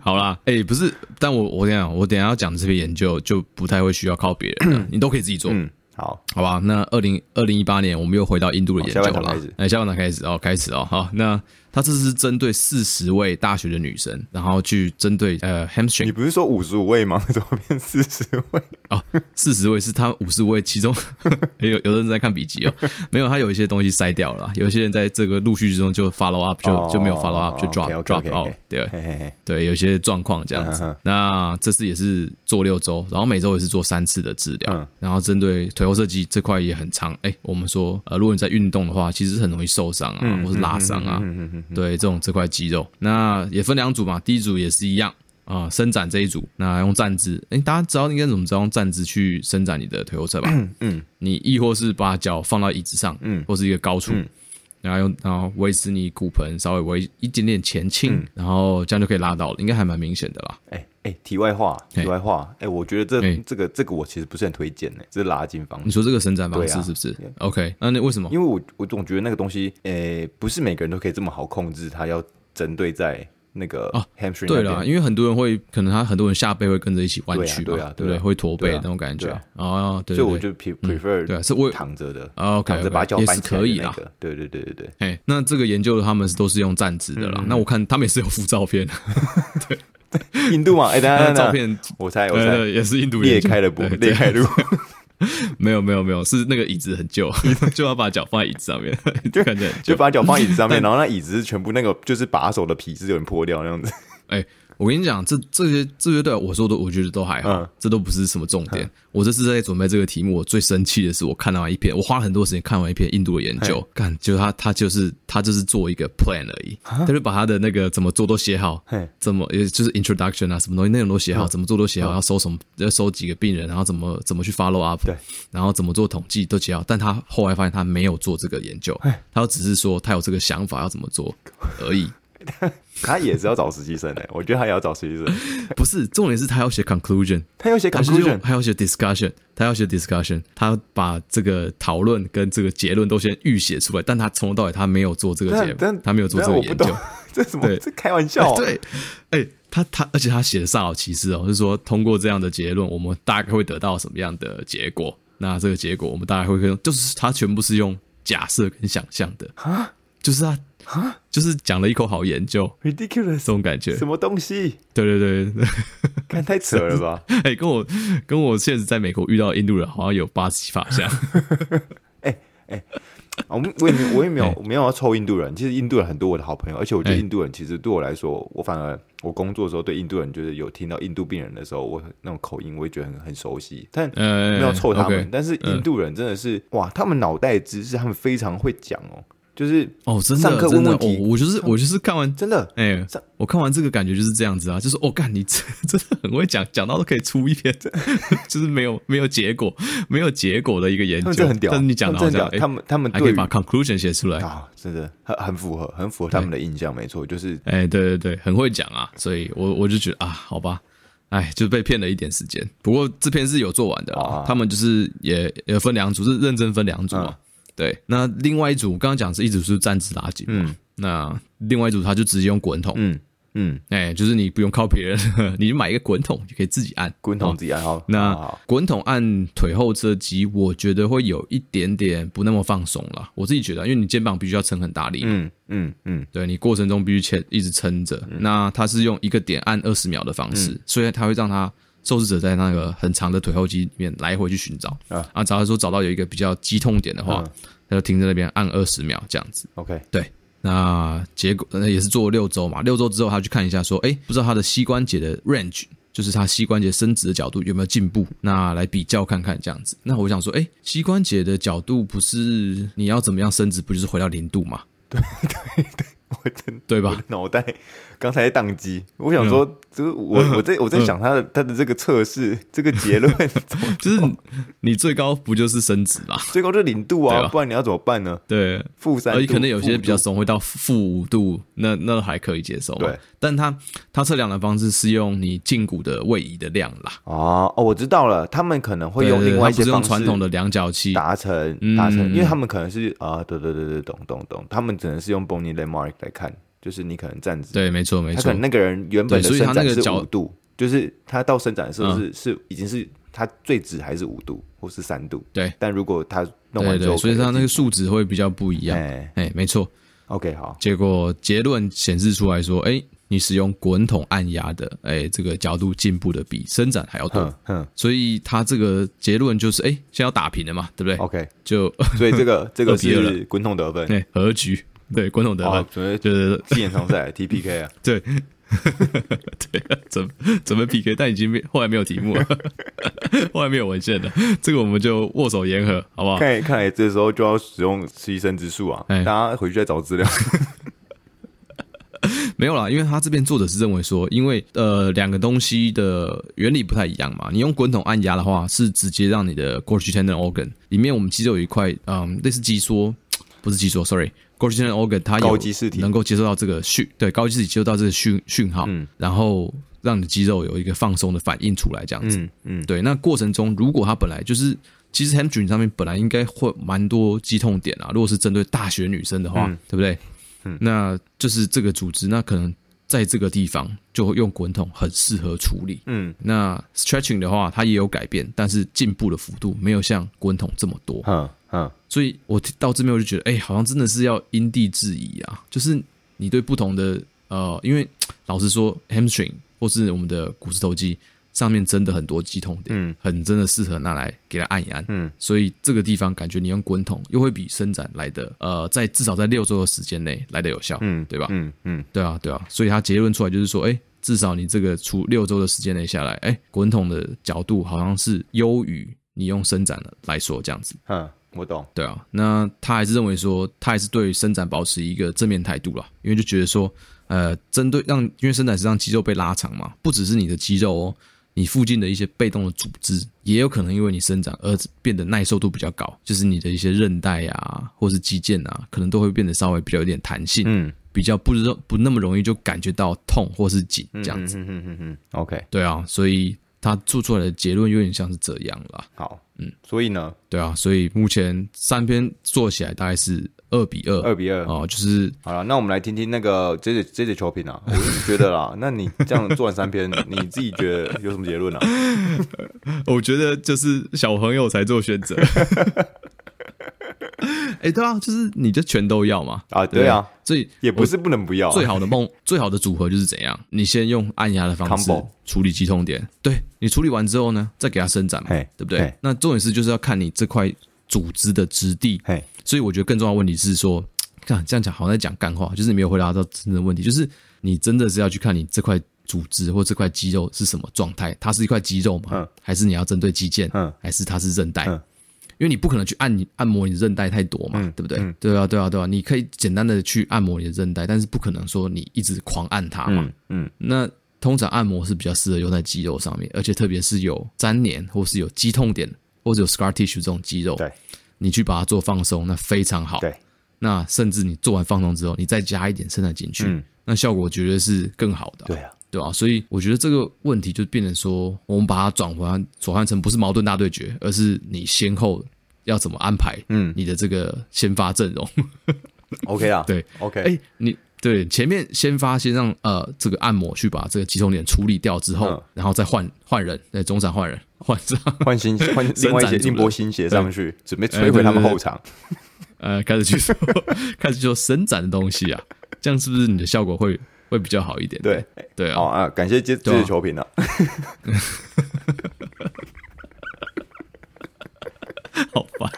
[SPEAKER 1] 好啦。哎、欸，不是，但我我跟你讲，我等下要讲这篇研究就不太会需要靠别人，你都可以自己做。嗯
[SPEAKER 2] 好，
[SPEAKER 1] 好吧，那二零二零一八年，我们又回到印度的研究了。哎，下半场开始哦，开始哦，好，那。他这是针对四十位大学的女生，然后去针对呃 hamstring。
[SPEAKER 2] 你不是说五十五位吗？怎么变四十位？
[SPEAKER 1] 哦，四十位是他五十位，其中 <laughs> 有有的人在看笔记哦，没有，他有一些东西筛掉了，有些人在这个陆续之中就 follow up 就就没有 follow up 就 drop drop out，对对，有些状况这样子。那这次也是做六周，然后每周也是做三次的治疗，然后针对腿后设计这块也很长。哎，我们说呃，如果你在运动的话，其实很容易受伤啊，或是拉伤啊。对这种这块肌肉，那也分两组嘛。第一组也是一样啊，伸展这一组，那用站姿。哎，大家知道应该怎么知道用站姿去伸展你的腿后侧吧？嗯，嗯你亦或是把脚放到椅子上，嗯，或是一个高处，嗯、然后用然后维持你骨盆稍微微一点点前倾，嗯、然后这样就可以拉到了，应该还蛮明显的啦。
[SPEAKER 2] 哎哎，题外话，题外话，哎，我觉得这这个这个我其实不是很推荐呢，这是拉筋方式。
[SPEAKER 1] 你说这个伸展方式是不是？OK，那那为什么？
[SPEAKER 2] 因为我我总觉得那个东西，哎，不是每个人都可以这么好控制，它要针对在那个
[SPEAKER 1] 哦 hamstring。对了，因为很多人会，可能他很多人下背会跟着一起弯曲，对啊，对不对？会驼背那种感觉哦，对，
[SPEAKER 2] 所以我就 prefer 对，是我躺着的
[SPEAKER 1] ，OK，
[SPEAKER 2] 躺着把脚搬起来
[SPEAKER 1] 可以啦。
[SPEAKER 2] 对对对对对，
[SPEAKER 1] 哎，那这个研究他们是都是用站姿的啦。那我看他们也是有附照片，对。<laughs>
[SPEAKER 2] 印度嘛，哎，等下 <laughs>
[SPEAKER 1] 照片，
[SPEAKER 2] 我猜，我猜
[SPEAKER 1] 也是印度
[SPEAKER 2] 裂开了不裂开路，<laughs>
[SPEAKER 1] 没有没有没有，是那个椅子很旧，<laughs> 就要把脚放在椅子上面，<laughs> 就感觉
[SPEAKER 2] 就把脚放椅子上面，然后那椅子是全部那个就是把手的皮是有点破掉那样子。
[SPEAKER 1] 哎，我跟你讲，这这些这些对我说的，我觉得都还好，嗯、这都不是什么重点。嗯、我这次在准备这个题目，我最生气的是，我看到一篇，我花了很多时间看完一篇印度的研究，干嘿，就他他就是他就是做一个 plan 而已，他就把他的那个怎么做都写好，嘿。怎么也就是 introduction 啊，什么东西内容都写好，嗯、怎么做都写好，嗯、要收什么要收几个病人，然后怎么怎么去 follow up，对，然后怎么做统计都写好，但他后来发现他没有做这个研究，嘿他只是说他有这个想法要怎么做而已。<laughs>
[SPEAKER 2] 他也是要找实习生的，我觉得他也要找实习生。<laughs>
[SPEAKER 1] 不是，重点是他要写 conclusion，
[SPEAKER 2] 他要写 conclusion，
[SPEAKER 1] 他要写 discussion，他要写 discussion，他把这个讨论跟这个结论都先预写出来，但他从头到尾他没有做这个结论，他没有做这个研究，<laughs>
[SPEAKER 2] 这什么？对这开玩笑、啊？
[SPEAKER 1] 对，哎、欸，他他，而且他写的煞有其事哦，就是说通过这样的结论，我们大概会得到什么样的结果？那这个结果我们大概会用，就是他全部是用假设跟想象的啊，就是他。啊，就是讲了一口好研究
[SPEAKER 2] ，ridiculous
[SPEAKER 1] 这种感觉，
[SPEAKER 2] 什么东西？
[SPEAKER 1] 对对对，
[SPEAKER 2] 看太扯了吧？<laughs>
[SPEAKER 1] 哎、欸，跟我跟我现实在美国遇到的印度人好像有八七法相。
[SPEAKER 2] 哎 <laughs> 哎，我们我也没我也没有我没有要臭印度人，其实印度人很多我的好朋友，而且我觉得印度人其实对我来说，我反而我工作的时候对印度人就是有听到印度病人的时候，我那种口音我也觉得很很熟悉，但没有臭他们。欸、但是印度人真的是、嗯、哇，他们脑袋知识他们非常会讲哦。就是
[SPEAKER 1] 哦，真的，真的哦，我就是我就是看完
[SPEAKER 2] 真的，
[SPEAKER 1] 哎，我看完这个感觉就是这样子啊，就是哦，干你真真的很会讲，讲到都可以出一篇，<laughs> 就是没有没有结果，没有结果的一个研究，
[SPEAKER 2] 很屌。
[SPEAKER 1] 但是你讲的好像，
[SPEAKER 2] 他们他们
[SPEAKER 1] 还可以把 conclusion 写出来
[SPEAKER 2] 啊，真的很很符合，很符合他们的印象，没错，就是
[SPEAKER 1] 哎，对对对，很会讲啊，所以我我就觉得啊，好吧，哎，就被骗了一点时间。不过这篇是有做完的啊，他们就是也也分两组，是认真分两组啊。对，那另外一组刚刚讲是一组是站姿拉筋嘛，嗯、那另外一组他就直接用滚筒，嗯嗯，哎、欸，就是你不用靠别人，<laughs> 你就买一个滚筒就可以自己按。
[SPEAKER 2] 滚筒自己按。好，
[SPEAKER 1] 那滚筒按腿后侧肌，我觉得会有一点点不那么放松了。我自己觉得，因为你肩膀必须要撑很大力，嗯嗯嗯，对你过程中必须牵一直撑着。嗯、那它是用一个点按二十秒的方式，嗯、所以它会让他。受试者在那个很长的腿后肌里面来回去寻找啊，啊，假如说找到有一个比较激痛点的话，他就停在那边按二十秒这样子。
[SPEAKER 2] OK，
[SPEAKER 1] 对，那结果那也是做了六周嘛，六周之后他去看一下说，哎，不知道他的膝关节的 range，就是他膝关节伸直的角度有没有进步，那来比较看看这样子。那我想说，哎，膝关节的角度不是你要怎么样伸直，不就是回到零度嘛？
[SPEAKER 2] 对对对，我真
[SPEAKER 1] 对吧？
[SPEAKER 2] 脑袋刚才宕机，我想说。就是我我在我在想他的他的这个测试这个结论，<laughs>
[SPEAKER 1] 就是你最高不就是伸直嘛？<laughs>
[SPEAKER 2] 最高就是零度啊，不然你要怎么办呢？
[SPEAKER 1] 对，
[SPEAKER 2] 负三，
[SPEAKER 1] 而且可能有些比较松，会到负五度，那那还可以接受。对，但他他测量的方式是用你胫骨的位移的量啦。
[SPEAKER 2] 哦哦，我知道了，他们可能会用另外一些方式，
[SPEAKER 1] 传统的量角器。
[SPEAKER 2] 达成达成，因为他们可能是啊，对对对对，懂懂懂，他们只能是用 bone landmark 来看。就是你可能站直，
[SPEAKER 1] 对，没错，没错。
[SPEAKER 2] 他可能那个人原本的伸展是五度，就是他到伸展的时候是是已经是他最直还是五度或是三度？对。但如果他弄完之后，
[SPEAKER 1] 所以他那个数值会比较不一样。哎，没错。
[SPEAKER 2] OK，好。
[SPEAKER 1] 结果结论显示出来说，哎，你使用滚筒按压的，哎，这个角度进步的比伸展还要多。嗯。所以他这个结论就是，哎，现在要打平了嘛，对不对
[SPEAKER 2] ？OK，
[SPEAKER 1] 就
[SPEAKER 2] 所以这个 <laughs> 这个是滚筒得分，
[SPEAKER 1] 对，和局。对，滚筒得分，准备就是
[SPEAKER 2] 踢延长赛 <laughs> 踢 PK 啊。
[SPEAKER 1] 对，<laughs> 对，准准备 PK，<laughs> 但已经没后来没有题目了，后来没有文献了。这个我们就握手言和，好不好？
[SPEAKER 2] 看看来这时候就要使用牺牲之术啊！大家回去再找资料。
[SPEAKER 1] 没有啦，因为他这边作者是认为说，因为呃两个东西的原理不太一样嘛。你用滚筒按压的话，是直接让你的 Golgi tendon organ 里面我们肌肉有一块嗯类似肌梭，不是肌梭，sorry。Tendon organ 它有能够接收到这个讯，对，高基质体接收到这个讯讯号，嗯，然后让你肌肉有一个放松的反应出来，这样子，嗯，嗯对。那过程中，如果它本来就是，其实 hamstring 上面本来应该会蛮多肌痛点啊，如果是针对大学女生的话，嗯、对不对？嗯，那就是这个组织，那可能在这个地方就会用滚筒很适合处理，嗯。那 stretching 的话，它也有改变，但是进步的幅度没有像滚筒这么多，嗯。嗯，所以我到这边我就觉得，哎、欸，好像真的是要因地制宜啊。就是你对不同的呃，因为老实说，hamstring 或是我们的股四头肌上面真的很多肌痛点，嗯，很真的适合拿来给它按一按，嗯。所以这个地方感觉你用滚筒又会比伸展来的，呃，在至少在六周的时间内来的有效，嗯，对吧？嗯嗯，对啊对啊。所以他结论出来就是说，哎、欸，至少你这个出六周的时间内下来，哎，滚筒的角度好像是优于你用伸展的来说这样子。
[SPEAKER 2] 嗯，我懂。
[SPEAKER 1] 对啊，那他还是认为说，他还是对伸展保持一个正面态度啦，因为就觉得说，呃，针对让，因为伸展是让肌肉被拉长嘛，不只是你的肌肉哦。你附近的一些被动的组织，也有可能因为你伸展而变得耐受度比较高，就是你的一些韧带啊，或是肌腱啊，可能都会变得稍微比较有点弹性，嗯，比较不不不那么容易就感觉到痛或是紧这样子，
[SPEAKER 2] 嗯嗯嗯嗯，OK，
[SPEAKER 1] 对啊，所以他做出来的结论有点像是这样啦。
[SPEAKER 2] 好，嗯，所以呢，
[SPEAKER 1] 对啊，所以目前三篇做起来大概是。二比二，
[SPEAKER 2] 二比二
[SPEAKER 1] 哦，就是
[SPEAKER 2] 好了。那我们来听听那个 J J J J 球评啊，我是觉得啦，<laughs> 那你这样做完三篇，你自己觉得有什么结论啊？<laughs>
[SPEAKER 1] 我觉得就是小朋友才做选择。<laughs> <laughs> 哎、欸，对啊，就是你就全都要嘛。
[SPEAKER 2] 啊，对啊，
[SPEAKER 1] 所以
[SPEAKER 2] 也不是不能不要。
[SPEAKER 1] 最好的梦，<laughs> 最好的组合就是怎样？你先用按压的方式处理肌痛点，对，你处理完之后呢，再给它伸展嘛，对不对？那重点是就是要看你这块组织的质地。所以我觉得更重要的问题是说，<tsk> 看这样讲好像在讲干话，就是你没有回答到真正的问题，就是你真的是要去看你这块组织或这块肌肉是什么状态，它是一块肌肉吗？嗯，还是你要针对肌腱？嗯，还是它是韧带？嗯，因为你不可能去按你按摩你的韧带太多嘛，对不对？对啊，对啊，对啊，你可以简单的去按摩你的韧带，但是不可能说你一直狂按它嘛。嗯，那通常按摩是比较适合用在肌肉上面，而且特别是有粘连或是有肌痛点或者有 scar tissue 这种肌肉。对。你去把它做放松，那非常好。对，那甚至你做完放松之后，你再加一点伸展进去，嗯，那效果绝对是更好的。对啊，对啊。所以我觉得这个问题就变成说，我们把它转换转换成不是矛盾大对决，而是你先后要怎么安排，嗯，你的这个先发阵容。嗯、
[SPEAKER 2] OK 啊，<laughs>
[SPEAKER 1] 对
[SPEAKER 2] ，OK。
[SPEAKER 1] 哎，你对前面先发先让呃这个按摩去把这个集中点处理掉之后，嗯、然后再换换人，在中场换人。<laughs> 换上
[SPEAKER 2] 换新 <laughs> 换另外一些一波新鞋上去，准备摧毁他们后场。
[SPEAKER 1] 呃，开始去说，开始做伸展的东西啊，这样是不是你的效果会会比较好一点？
[SPEAKER 2] 对
[SPEAKER 1] 对啊，
[SPEAKER 2] 哦啊，感谢接接着球评啊。<laughs>
[SPEAKER 1] 好烦。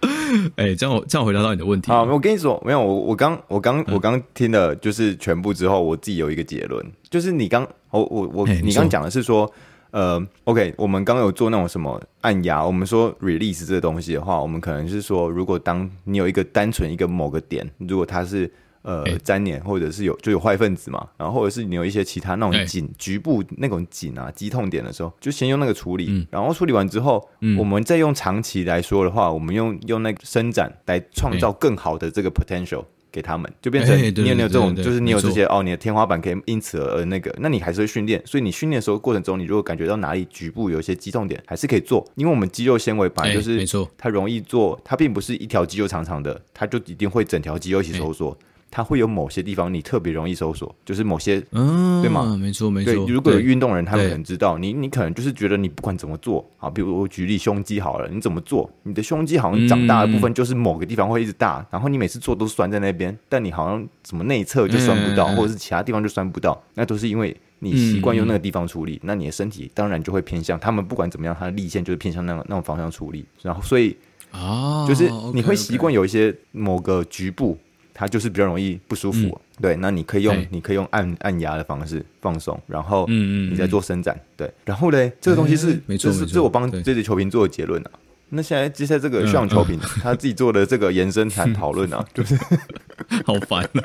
[SPEAKER 1] <laughs> 哎，这样我这样回答到你的问题
[SPEAKER 2] 啊，我跟你说，没有，我我刚我刚我刚听了就是全部之后，我自己有一个结论，就是你刚我我我你刚讲的是说。呃，OK，我们刚刚有做那种什么按压，我们说 release 这个东西的话，我们可能是说，如果当你有一个单纯一个某个点，如果它是呃粘连或者是有就有坏分子嘛，然后或者是你有一些其他那种紧局部那种紧啊肌痛点的时候，就先用那个处理，嗯、然后处理完之后，嗯、我们再用长期来说的话，我们用用那个伸展来创造更好的这个 potential。给他们就变成你有没有这种，就是你有这些哦，你的天花板可以因此而那个，那你还是会训练。所以你训练的时候过程中，你如果感觉到哪里局部有一些肌痛点，还是可以做，因为我们肌肉纤维本来就是没错，它容易做，它并不是一条肌肉长长的，它就一定会整条肌肉一起收缩。它会有某些地方你特别容易搜索，就是某些，嗯，对吗？
[SPEAKER 1] 没错，没错。
[SPEAKER 2] 对，如果有运动人，他们可能知道你，你可能就是觉得你不管怎么做，啊，比如我举例胸肌好了，你怎么做，你的胸肌好像长大的部分就是某个地方会一直大，然后你每次做都酸在那边，但你好像什么内侧就酸不到，或者是其他地方就酸不到，那都是因为你习惯用那个地方处理，那你的身体当然就会偏向他们，不管怎么样，它的力线就是偏向那种那种方向处理，然后所以啊，就是你会习惯有一些某个局部。它就是比较容易不舒服，嗯、对，那你可以用，你可以用按按压的方式放松，然后嗯嗯，你再做伸展，嗯嗯对，然后嘞，这个东西是，欸、没错，是这我帮这支球评做的结论啊。那现在接下来这个徐阳球评、他自己做的这个延伸谈讨论啊，<laughs> 就是 <laughs>
[SPEAKER 1] 好烦啊。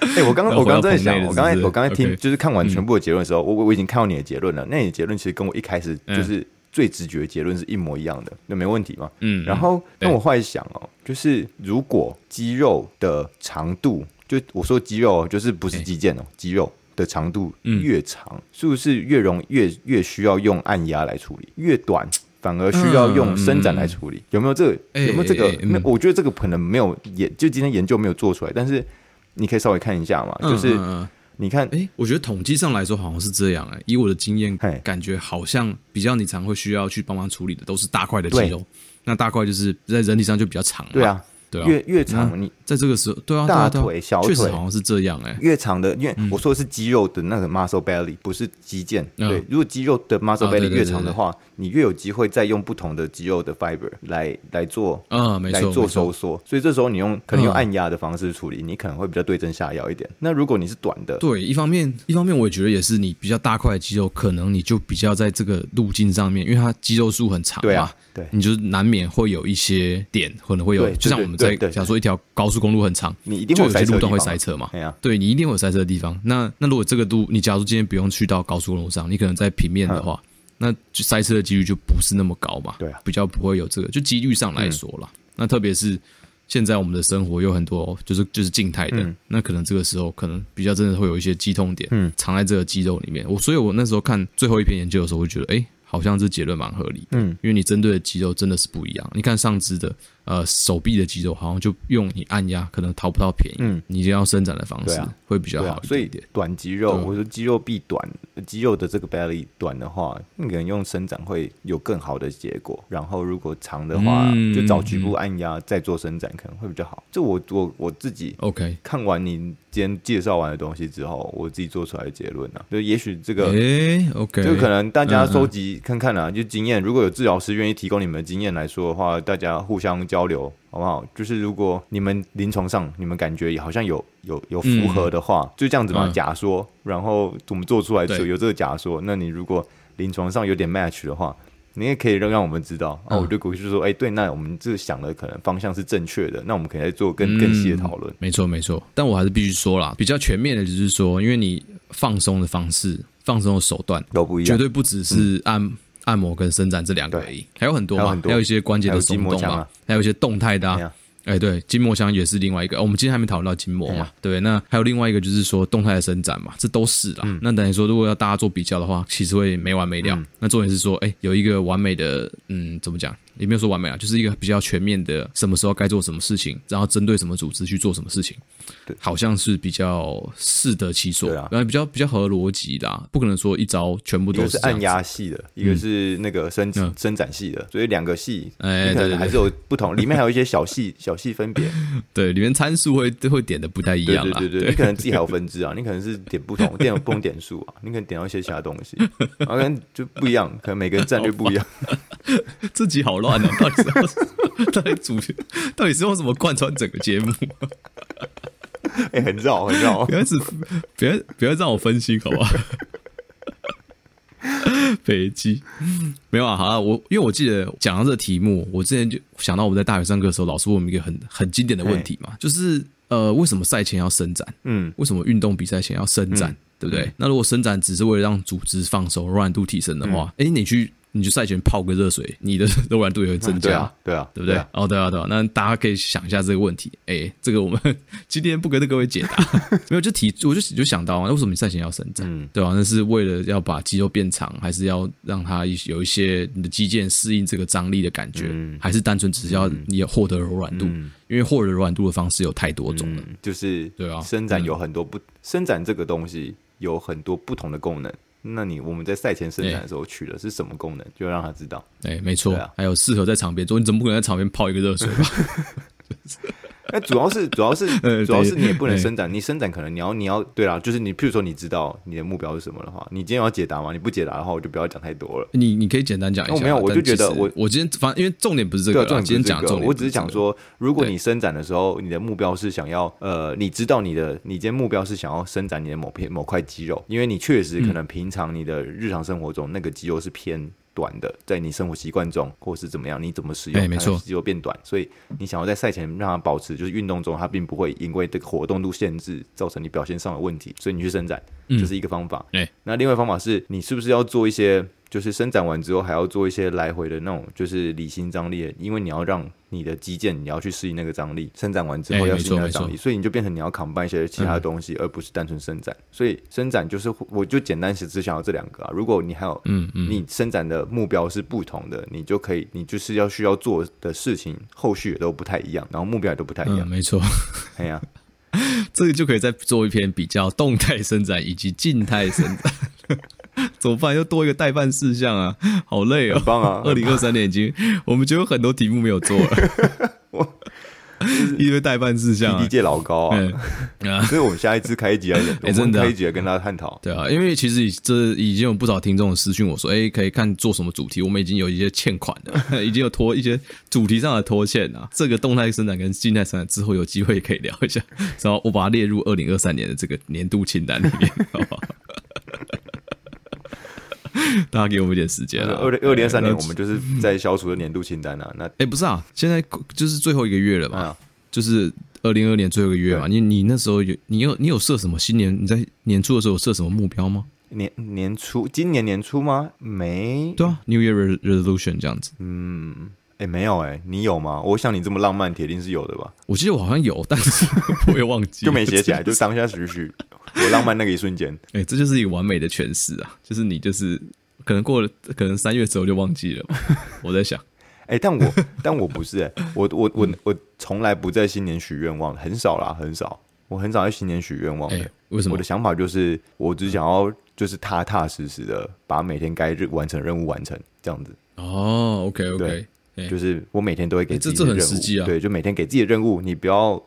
[SPEAKER 1] <laughs>
[SPEAKER 2] 哎、欸，我刚刚我刚刚在想，我刚才我刚才听，就是看完全部的结论的时候，我我已经看到你的结论了。那你的结论其实跟我一开始就是。嗯最直觉的结论是一模一样的，那没问题嘛？嗯，然后那我后来想哦，就是如果肌肉的长度，就我说肌肉就是不是肌腱哦，肌肉的长度越长，是不是越容越越需要用按压来处理？越短反而需要用伸展来处理？有没有这个？有没有这个？那我觉得这个可能没有研，就今天研究没有做出来，但是你可以稍微看一下嘛，就是。你看，哎，我觉得统计上来说好像是这样哎。以我的经验，感觉好像比较你常会需要去帮忙处理的都是大块的肌肉。那大块就是在人体上就比较长嘛。对啊，
[SPEAKER 1] 对啊，
[SPEAKER 2] 越越长你
[SPEAKER 1] 在这个时候，对啊，
[SPEAKER 2] 大腿、小腿
[SPEAKER 1] 好像是这样哎，
[SPEAKER 2] 越长的，因为我说的是肌肉的那个 muscle belly，不是肌腱。对，如果肌肉的 muscle belly 越长的话，你越有机会再用不同的肌肉的 fiber 来来做，
[SPEAKER 1] 嗯，没错，
[SPEAKER 2] 来做收缩。所以这时候你用可能用按压的方式处理，你可能会比较对症下药一点。那如果你是短的，
[SPEAKER 1] 对，一方面一方面我也觉得也是，你比较大块的肌肉，可能你就比较在这个路径上面，因为它肌肉数很长，
[SPEAKER 2] 对啊，对，
[SPEAKER 1] 你就难免会有一些点可能会有，就像我们在假如说一条高速公路很长，
[SPEAKER 2] 你一定会有些
[SPEAKER 1] 路段会塞车嘛，对，你一定会有塞车的地方。那那如果这个路，你假如今天不用去到高速公路上，你可能在平面的话，那就塞车的几率就不是那么高嘛，
[SPEAKER 2] 对啊，
[SPEAKER 1] 比较不会有这个，就几率上来说啦。那特别是。现在我们的生活有很多，就是就是静态的，嗯、那可能这个时候可能比较真的会有一些肌痛点，嗯，藏在这个肌肉里面。我所以，我那时候看最后一篇研究的时候，会觉得，哎、欸，好像这结论蛮合理的，嗯，因为你针对的肌肉真的是不一样。你看上肢的。呃，手臂的肌肉好像就用你按压，可能讨不到便宜。嗯，你一定要伸展的方式会比较好一点点。
[SPEAKER 2] 所以短肌肉，或者说肌肉臂短，肌肉的这个 belly 短的话，你可能用伸展会有更好的结果。然后如果长的话，就找局部按压再做伸展可能会比较好。这我我我自己
[SPEAKER 1] OK
[SPEAKER 2] 看完你今天介绍完的东西之后，我自己做出来的结论啊，就也许这个
[SPEAKER 1] 哎 OK，
[SPEAKER 2] 就可能大家收集看看啊，就经验，如果有治疗师愿意提供你们的经验来说的话，大家互相交流。好不好？就是如果你们临床上你们感觉也好像有有有符合的话，嗯、就这样子嘛，嗯、假说，然后我们做出来就有这个假说。那你如果临床上有点 match 的话，你也可以让让我们知道。哦，我就鼓励就是说，哎、欸，对，那我们这想的可能方向是正确的，那我们可以来做更更细的讨论。
[SPEAKER 1] 没错，没错。但我还是必须说啦，比较全面的就是说，因为你放松的方式、放松的手段
[SPEAKER 2] 都不一样，
[SPEAKER 1] 绝对不只是按。嗯按摩跟伸展这两个而已，还有很多嘛，还有一些关节的松动嘛，还有一些动态的啊。哎，对，筋膜枪也是另外一个。我们今天还没讨论到筋膜嘛，对，那还有另外一个就是说动态的伸展嘛，这都是啦。那等于说，如果要大家做比较的话，其实会没完没了。那重点是说，哎，有一个完美的，嗯，怎么讲？也没有说完美啊，就是一个比较全面的，什么时候该做什么事情，然后针对什么组织去做什么事情，对，好像是比较适得其所啊，然后比较比较合逻辑啦，不可能说一招全部都
[SPEAKER 2] 是按压系的，一个是那个伸伸展系的，所以两个系，哎，对对，还是有不同，里面还有一些小细 <laughs> 小细分别，<laughs> 对，
[SPEAKER 1] 里面参数会会点的不太一样啊，
[SPEAKER 2] 对对对，你可能自己还有分支啊，你可能是点不同 <laughs> 点不同点数啊，你可能点到一些其他东西，然后可能就不一样，可能每个人战略不一样，
[SPEAKER 1] 自己好。乱了，到底是到底主到底是用什么贯穿整个节目？
[SPEAKER 2] 哎、欸，很绕，很绕。
[SPEAKER 1] 不要只，不要不要让我分心，好不好？<laughs> 飞机没有啊，好了，我因为我记得讲到这个题目，我之前就想到我们在大学上课的时候，老师问我们一个很很经典的问题嘛，欸、就是呃，为什么赛前要伸展？嗯，为什么运动比赛前要伸展？嗯、对不对？嗯、那如果伸展只是为了让组织放松、柔软度提升的话，哎、嗯欸，你去。你就赛前泡个热水，<laughs> 你的柔软度也会增加，
[SPEAKER 2] 啊对啊，
[SPEAKER 1] 对不对？哦，对啊，对啊。那大家可以想一下这个问题，哎，这个我们 <laughs> 今天不跟各位解答，<laughs> 没有就提，我就就想到啊，为什么你赛前要伸展？嗯，对吧？那是为了要把肌肉变长，还是要让它有一些你的肌腱适应这个张力的感觉，还是单纯只是要你获得柔软度？因为获得柔软度的方式有太多种了，
[SPEAKER 2] 就是对啊，伸展有很多不伸展这个东西有很多不同的功能。那你我们在赛前生产的时候取的是什么功能？就让他知道。
[SPEAKER 1] 哎，没错，还有适合在场边做，你怎么不可能在场边泡一个热水吧？<laughs>
[SPEAKER 2] 那主要是 <laughs> 主要是主要是你也不能伸展，你伸展可能你要你要对啦，就是你譬如说你知道你的目标是什么的话，你今天要解答吗？你不解答的话，我就不要讲太多了。
[SPEAKER 1] 你你可以简单讲一下。
[SPEAKER 2] 没有，我就觉得我
[SPEAKER 1] 我今天反正因为重点不是这个，今天讲重点，
[SPEAKER 2] 我只是讲说，如果你伸展的时候，你的目标是想要呃，你知道你的你今天目标是想要伸展你的某片某块肌肉，因为你确实可能平常你的日常生活中那个肌肉是偏。短的，在你生活习惯中，或是怎么样，你怎么使用，它的肌肉变短，所以你想要在赛前让它保持，就是运动中它并不会因为这个活动度限制造成你表现上的问题，所以你去伸展，这、就是一个方法。嗯、那另外一方法是你是不是要做一些？就是伸展完之后，还要做一些来回的那种，就是离心张力，因为你要让你的肌腱，你要去适应那个张力。伸展完之后要适应那个张力，所以你就变成你要 combine 一些其他的东西，而不是单纯伸展。所以伸展就是，我就简单只想要这两个啊。如果你还有，嗯嗯，你伸展的目标是不同的，你就可以，你就是要需要做的事情，后续也都不太一样，然后目标也都不太一样。
[SPEAKER 1] 没错，
[SPEAKER 2] 哎呀，<laughs>
[SPEAKER 1] 这个就可以再做一篇比较动态伸展以及静态伸展。<laughs> 怎么办？又多一个待办事项啊，好累哦！
[SPEAKER 2] 很棒啊！
[SPEAKER 1] 二零二三年已经，我们就有很多题目没有做了。<laughs>
[SPEAKER 2] 我
[SPEAKER 1] 一堆代办事项，
[SPEAKER 2] 体力界老高啊！<laughs> 所以我们下一次开一集来，哎，真的开一集来跟大家探讨。
[SPEAKER 1] 对啊，因为其实这已经有不少听众私讯我说，哎，可以看做什么主题，我们已经有一些欠款了，已经有拖一些主题上的拖欠啊。这个动态生产跟静态生产之后有机会可以聊一下，然后我把它列入二零二三年的这个年度清单里面，好不好？<laughs> 大家给我们一点时间了。
[SPEAKER 2] 二零二零二三年，我们就是在消除的年度清单啊。那
[SPEAKER 1] 哎，不是啊，现在就是最后一个月了嘛，就是二零二二年最后一个月嘛。你你那时候有你有你有设什么新年？你在年初的时候有设什么目标吗？
[SPEAKER 2] 年年初，今年年初吗？没。
[SPEAKER 1] 对啊，New Year Resolution 这样子。
[SPEAKER 2] 嗯，哎，没有哎，你有吗？我想你这么浪漫，铁定是有的吧？
[SPEAKER 1] 我记得我好像有，但是 <laughs> 我也忘记，
[SPEAKER 2] 就没写起来，<laughs> 就当下许许。我浪漫那个一瞬间，
[SPEAKER 1] 哎、欸，这就是一个完美的诠释啊！就是你就是可能过了，可能三月之后就忘记了。我在想，<laughs>
[SPEAKER 2] 哎、欸，但我但我不是、欸，我我我我从来不在新年许愿望，很少啦，很少。我很少在新年许愿望的、欸。
[SPEAKER 1] 为什么？
[SPEAKER 2] 我的想法就是，我只想要就是踏踏实实的把每天该完成任务完成，这样子。
[SPEAKER 1] 哦，OK OK，
[SPEAKER 2] 就是我每天都会给自己
[SPEAKER 1] 的任务，这这很实际啊。
[SPEAKER 2] 对，就每天给自己的任务，你不要。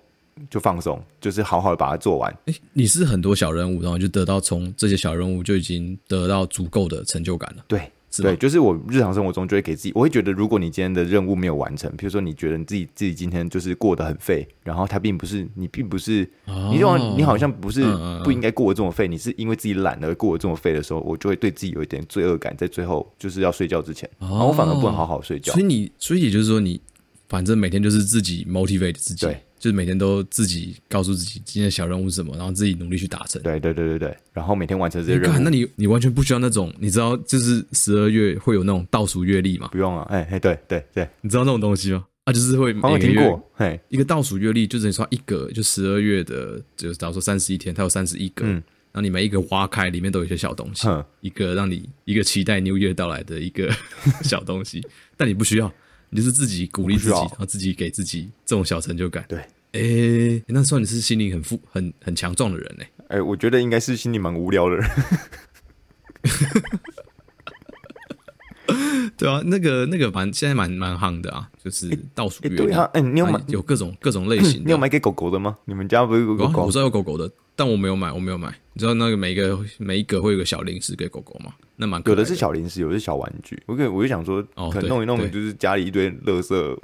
[SPEAKER 2] 就放松，就是好好的把它做完。
[SPEAKER 1] 哎、欸，你是很多小任务，然后就得到从这些小任务就已经得到足够的成就感了。
[SPEAKER 2] 对。对，就是我日常生活中就会给自己，我会觉得，如果你今天的任务没有完成，比如说你觉得你自己自己今天就是过得很废，然后他并不是你并不是，哦、你好像你好像不是不应该过得这么废，你是因为自己懒而过得这么废的时候，我就会对自己有一点罪恶感，在最后就是要睡觉之前，哦、然后我反而不能好好睡觉。
[SPEAKER 1] 所以你，所以也就是说，你反正每天就是自己 motivate 自己。对。就是每天都自己告诉自己今天的小任务是什么，然后自己努力去达成。
[SPEAKER 2] 对对对对对，然后每天完成这些任务。
[SPEAKER 1] 那你你完全不需要那种，你知道，就是十二月会有那种倒数月历吗？
[SPEAKER 2] 不用啊，哎哎，对对对，
[SPEAKER 1] 你知道那种东西吗？啊，就是会每个月
[SPEAKER 2] 我听过，嘿，
[SPEAKER 1] 一个倒数月历，就等于说一格，就十二月的，就假如说三十一天，它有三十一个，嗯，然后你每一个挖开，里面都有一些小东西，嗯，一个让你一个期待 New Year 到来的一个 <laughs> 小东西，但你不需要，你就是自己鼓励自己，然后自己给自己这种小成就感，
[SPEAKER 2] 对。
[SPEAKER 1] 哎、欸，那算你是心灵很富、很很强壮的人呢？
[SPEAKER 2] 哎、欸，我觉得应该是心里蛮无聊的人。<laughs>
[SPEAKER 1] 对啊，那个那个蛮现在蛮蛮夯的啊，就是倒数月历。
[SPEAKER 2] 对啊，哎、欸，你有买
[SPEAKER 1] 有各种各种类型的？<coughs>
[SPEAKER 2] 你有买给狗狗的吗？你们家不是有狗狗？
[SPEAKER 1] 我知道有狗狗的，但我没有买，我没有买。你知道那个每一个每一个会有个小零食给狗狗吗？那蛮
[SPEAKER 2] 有的是小零食，有的是小玩具。我可我就想说，哦，可能弄一弄，就是家里一堆垃圾。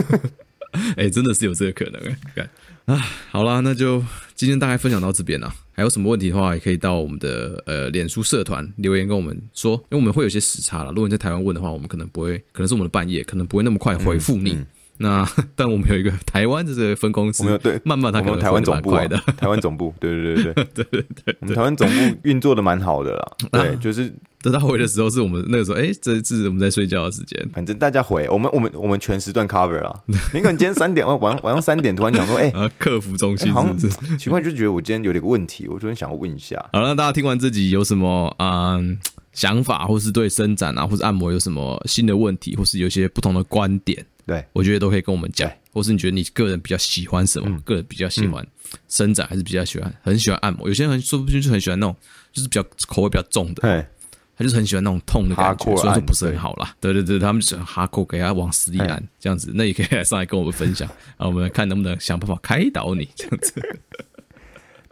[SPEAKER 2] <laughs>
[SPEAKER 1] 哎、欸，真的是有这个可能哎！啊，好啦，那就今天大概分享到这边啦。还有什么问题的话，也可以到我们的呃脸书社团留言跟我们说，因为我们会有些时差了。如果你在台湾问的话，我们可能不会，可能是我们的半夜，可能不会那么快回复你。嗯嗯那 <laughs> 但我们有一个台湾的这个分公司，
[SPEAKER 2] 对，
[SPEAKER 1] 慢慢它可能
[SPEAKER 2] 台湾总部的，<laughs> 台湾总部，对对对对 <laughs> 对对对，我们台湾总部运作的蛮好的啦。对，就是
[SPEAKER 1] 等他回的时候，是我们那个时候，哎，这是我们在睡觉的时间。
[SPEAKER 2] 反正大家回，我们我们我们全时段 cover 啊。你可能今天三点晚晚上三点突然讲说，哎，
[SPEAKER 1] 客服中心是不是？
[SPEAKER 2] 奇怪，就觉得我今天有点个问题，我突然想要问一下。
[SPEAKER 1] 好了，大家听完自己有什么嗯想法，或是对伸展啊，或是按摩有什么新的问题，或是有些不同的观点？
[SPEAKER 2] 对，
[SPEAKER 1] 我觉得都可以跟我们讲，或是你觉得你个人比较喜欢什么？个人比较喜欢伸展，还是比较喜欢很喜欢按摩？有些人说不定就很喜欢那种，就是比较口味比较重的，他就是很喜欢那种痛的感觉，所以说不是很好啦。对对对，他们喜欢哈扣，给他往死里按，这样子，那也可以来上来跟我们分享，<laughs> 然后我们看能不能想办法开导你这样子。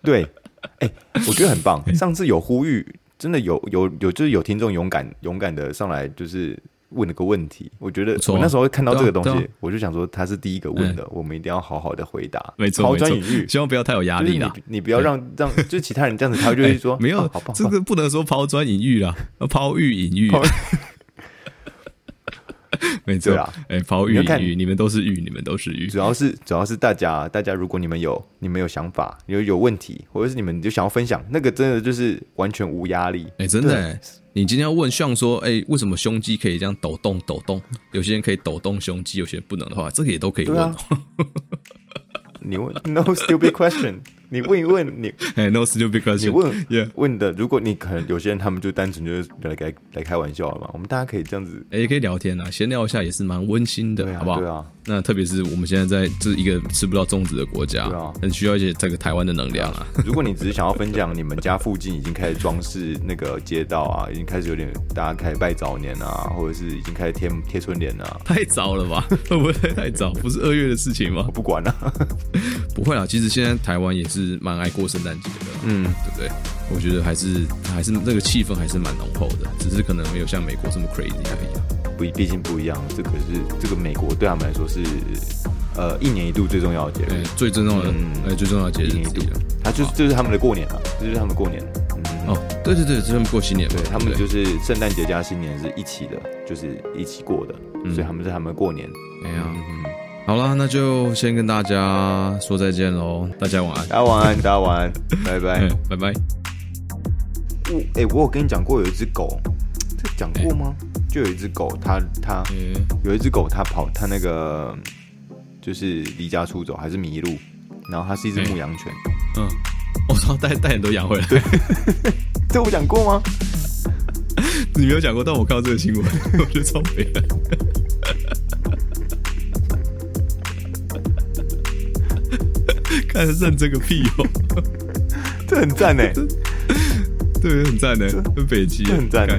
[SPEAKER 2] 对，哎，我觉得很棒。上次有呼吁，真的有有有，就是有听众勇敢勇敢的上来，就是。问了个问题，我觉得我那时候看到这个东西，我就想说他是第一个问的，我们一定要好好的回答。
[SPEAKER 1] 没错，
[SPEAKER 2] 抛砖引玉，
[SPEAKER 1] 希望不要太有压力啦。
[SPEAKER 2] 你你不要让让就其他人这样子，他就会说
[SPEAKER 1] 没有，这个不能说抛砖引玉啦，抛玉引玉。<laughs> 没错啊，哎，抛玉引玉，你们都是玉，你们都是玉。
[SPEAKER 2] 主要是主要是大家大家，如果你们有你们有想法，有有问题，或者是你们就想要分享，那个真的就是完全无压力。
[SPEAKER 1] 哎，真的。你今天要问像说，哎，为什么胸肌可以这样抖动抖动？有些人可以抖动胸肌，有些人不能的话，这个也都可以问。
[SPEAKER 2] 你问，No stupid question。你问一问你，<laughs>
[SPEAKER 1] 哎，no stupid question。
[SPEAKER 2] 你问问的，如果你可能有些人他们就单纯就是来来来开玩笑嘛，我们大家可以这样子，
[SPEAKER 1] 哎，也可以聊天啊，闲聊一下也是蛮温馨的，好不好？
[SPEAKER 2] 对啊。
[SPEAKER 1] 那特别是我们现在在这一个吃不到粽子的国家，对啊很需要一些这个台湾的能量啊。<laughs>
[SPEAKER 2] 如果你只是想要分享你们家附近已经开始装饰那个街道啊，<laughs> 已经开始有点大家开始拜早年啊，或者是已经开始贴贴春联啊，
[SPEAKER 1] 太早了吧？会不会太早？不是二月的事情吗？
[SPEAKER 2] 我不管了，
[SPEAKER 1] 不会啊。其实现在台湾也是蛮爱过圣诞节的，嗯，对不对？我觉得还是还是那个气氛还是蛮浓厚的，只是可能没有像美国这么 crazy 而已。
[SPEAKER 2] 不，毕竟不一样。这个是这个美国对他们来说是呃一年一度最重要的节日，
[SPEAKER 1] 最重要的呃最重要的节日，一年一度。
[SPEAKER 2] 他就是就是他们的过年嘛，这就是他们过年。
[SPEAKER 1] 哦，对对对，是他们过新年，
[SPEAKER 2] 对他们就是圣诞节加新年是一起的，就是一起过的，所以他们是他们过年。
[SPEAKER 1] 哎呀，好了，那就先跟大家说再见喽，大家晚安，
[SPEAKER 2] 大家晚安，大家晚安，<laughs> 拜拜，
[SPEAKER 1] 拜拜。
[SPEAKER 2] 我哎，我有跟你讲过有一只狗，这讲过吗？就有一只狗，它它有一只狗，它跑，它那个就是离家出走还是迷路，然后它是一只牧羊犬。
[SPEAKER 1] 嗯，我操，带带很多羊回来。
[SPEAKER 2] 对，<laughs> 这我讲过吗？<laughs>
[SPEAKER 1] 你没有讲过，但我看到这个新闻，我觉得超美的。看认真个屁哦，<laughs>
[SPEAKER 2] 这很赞呢。<laughs>
[SPEAKER 1] 对，很赞呢，很北极，
[SPEAKER 2] 很赞呢。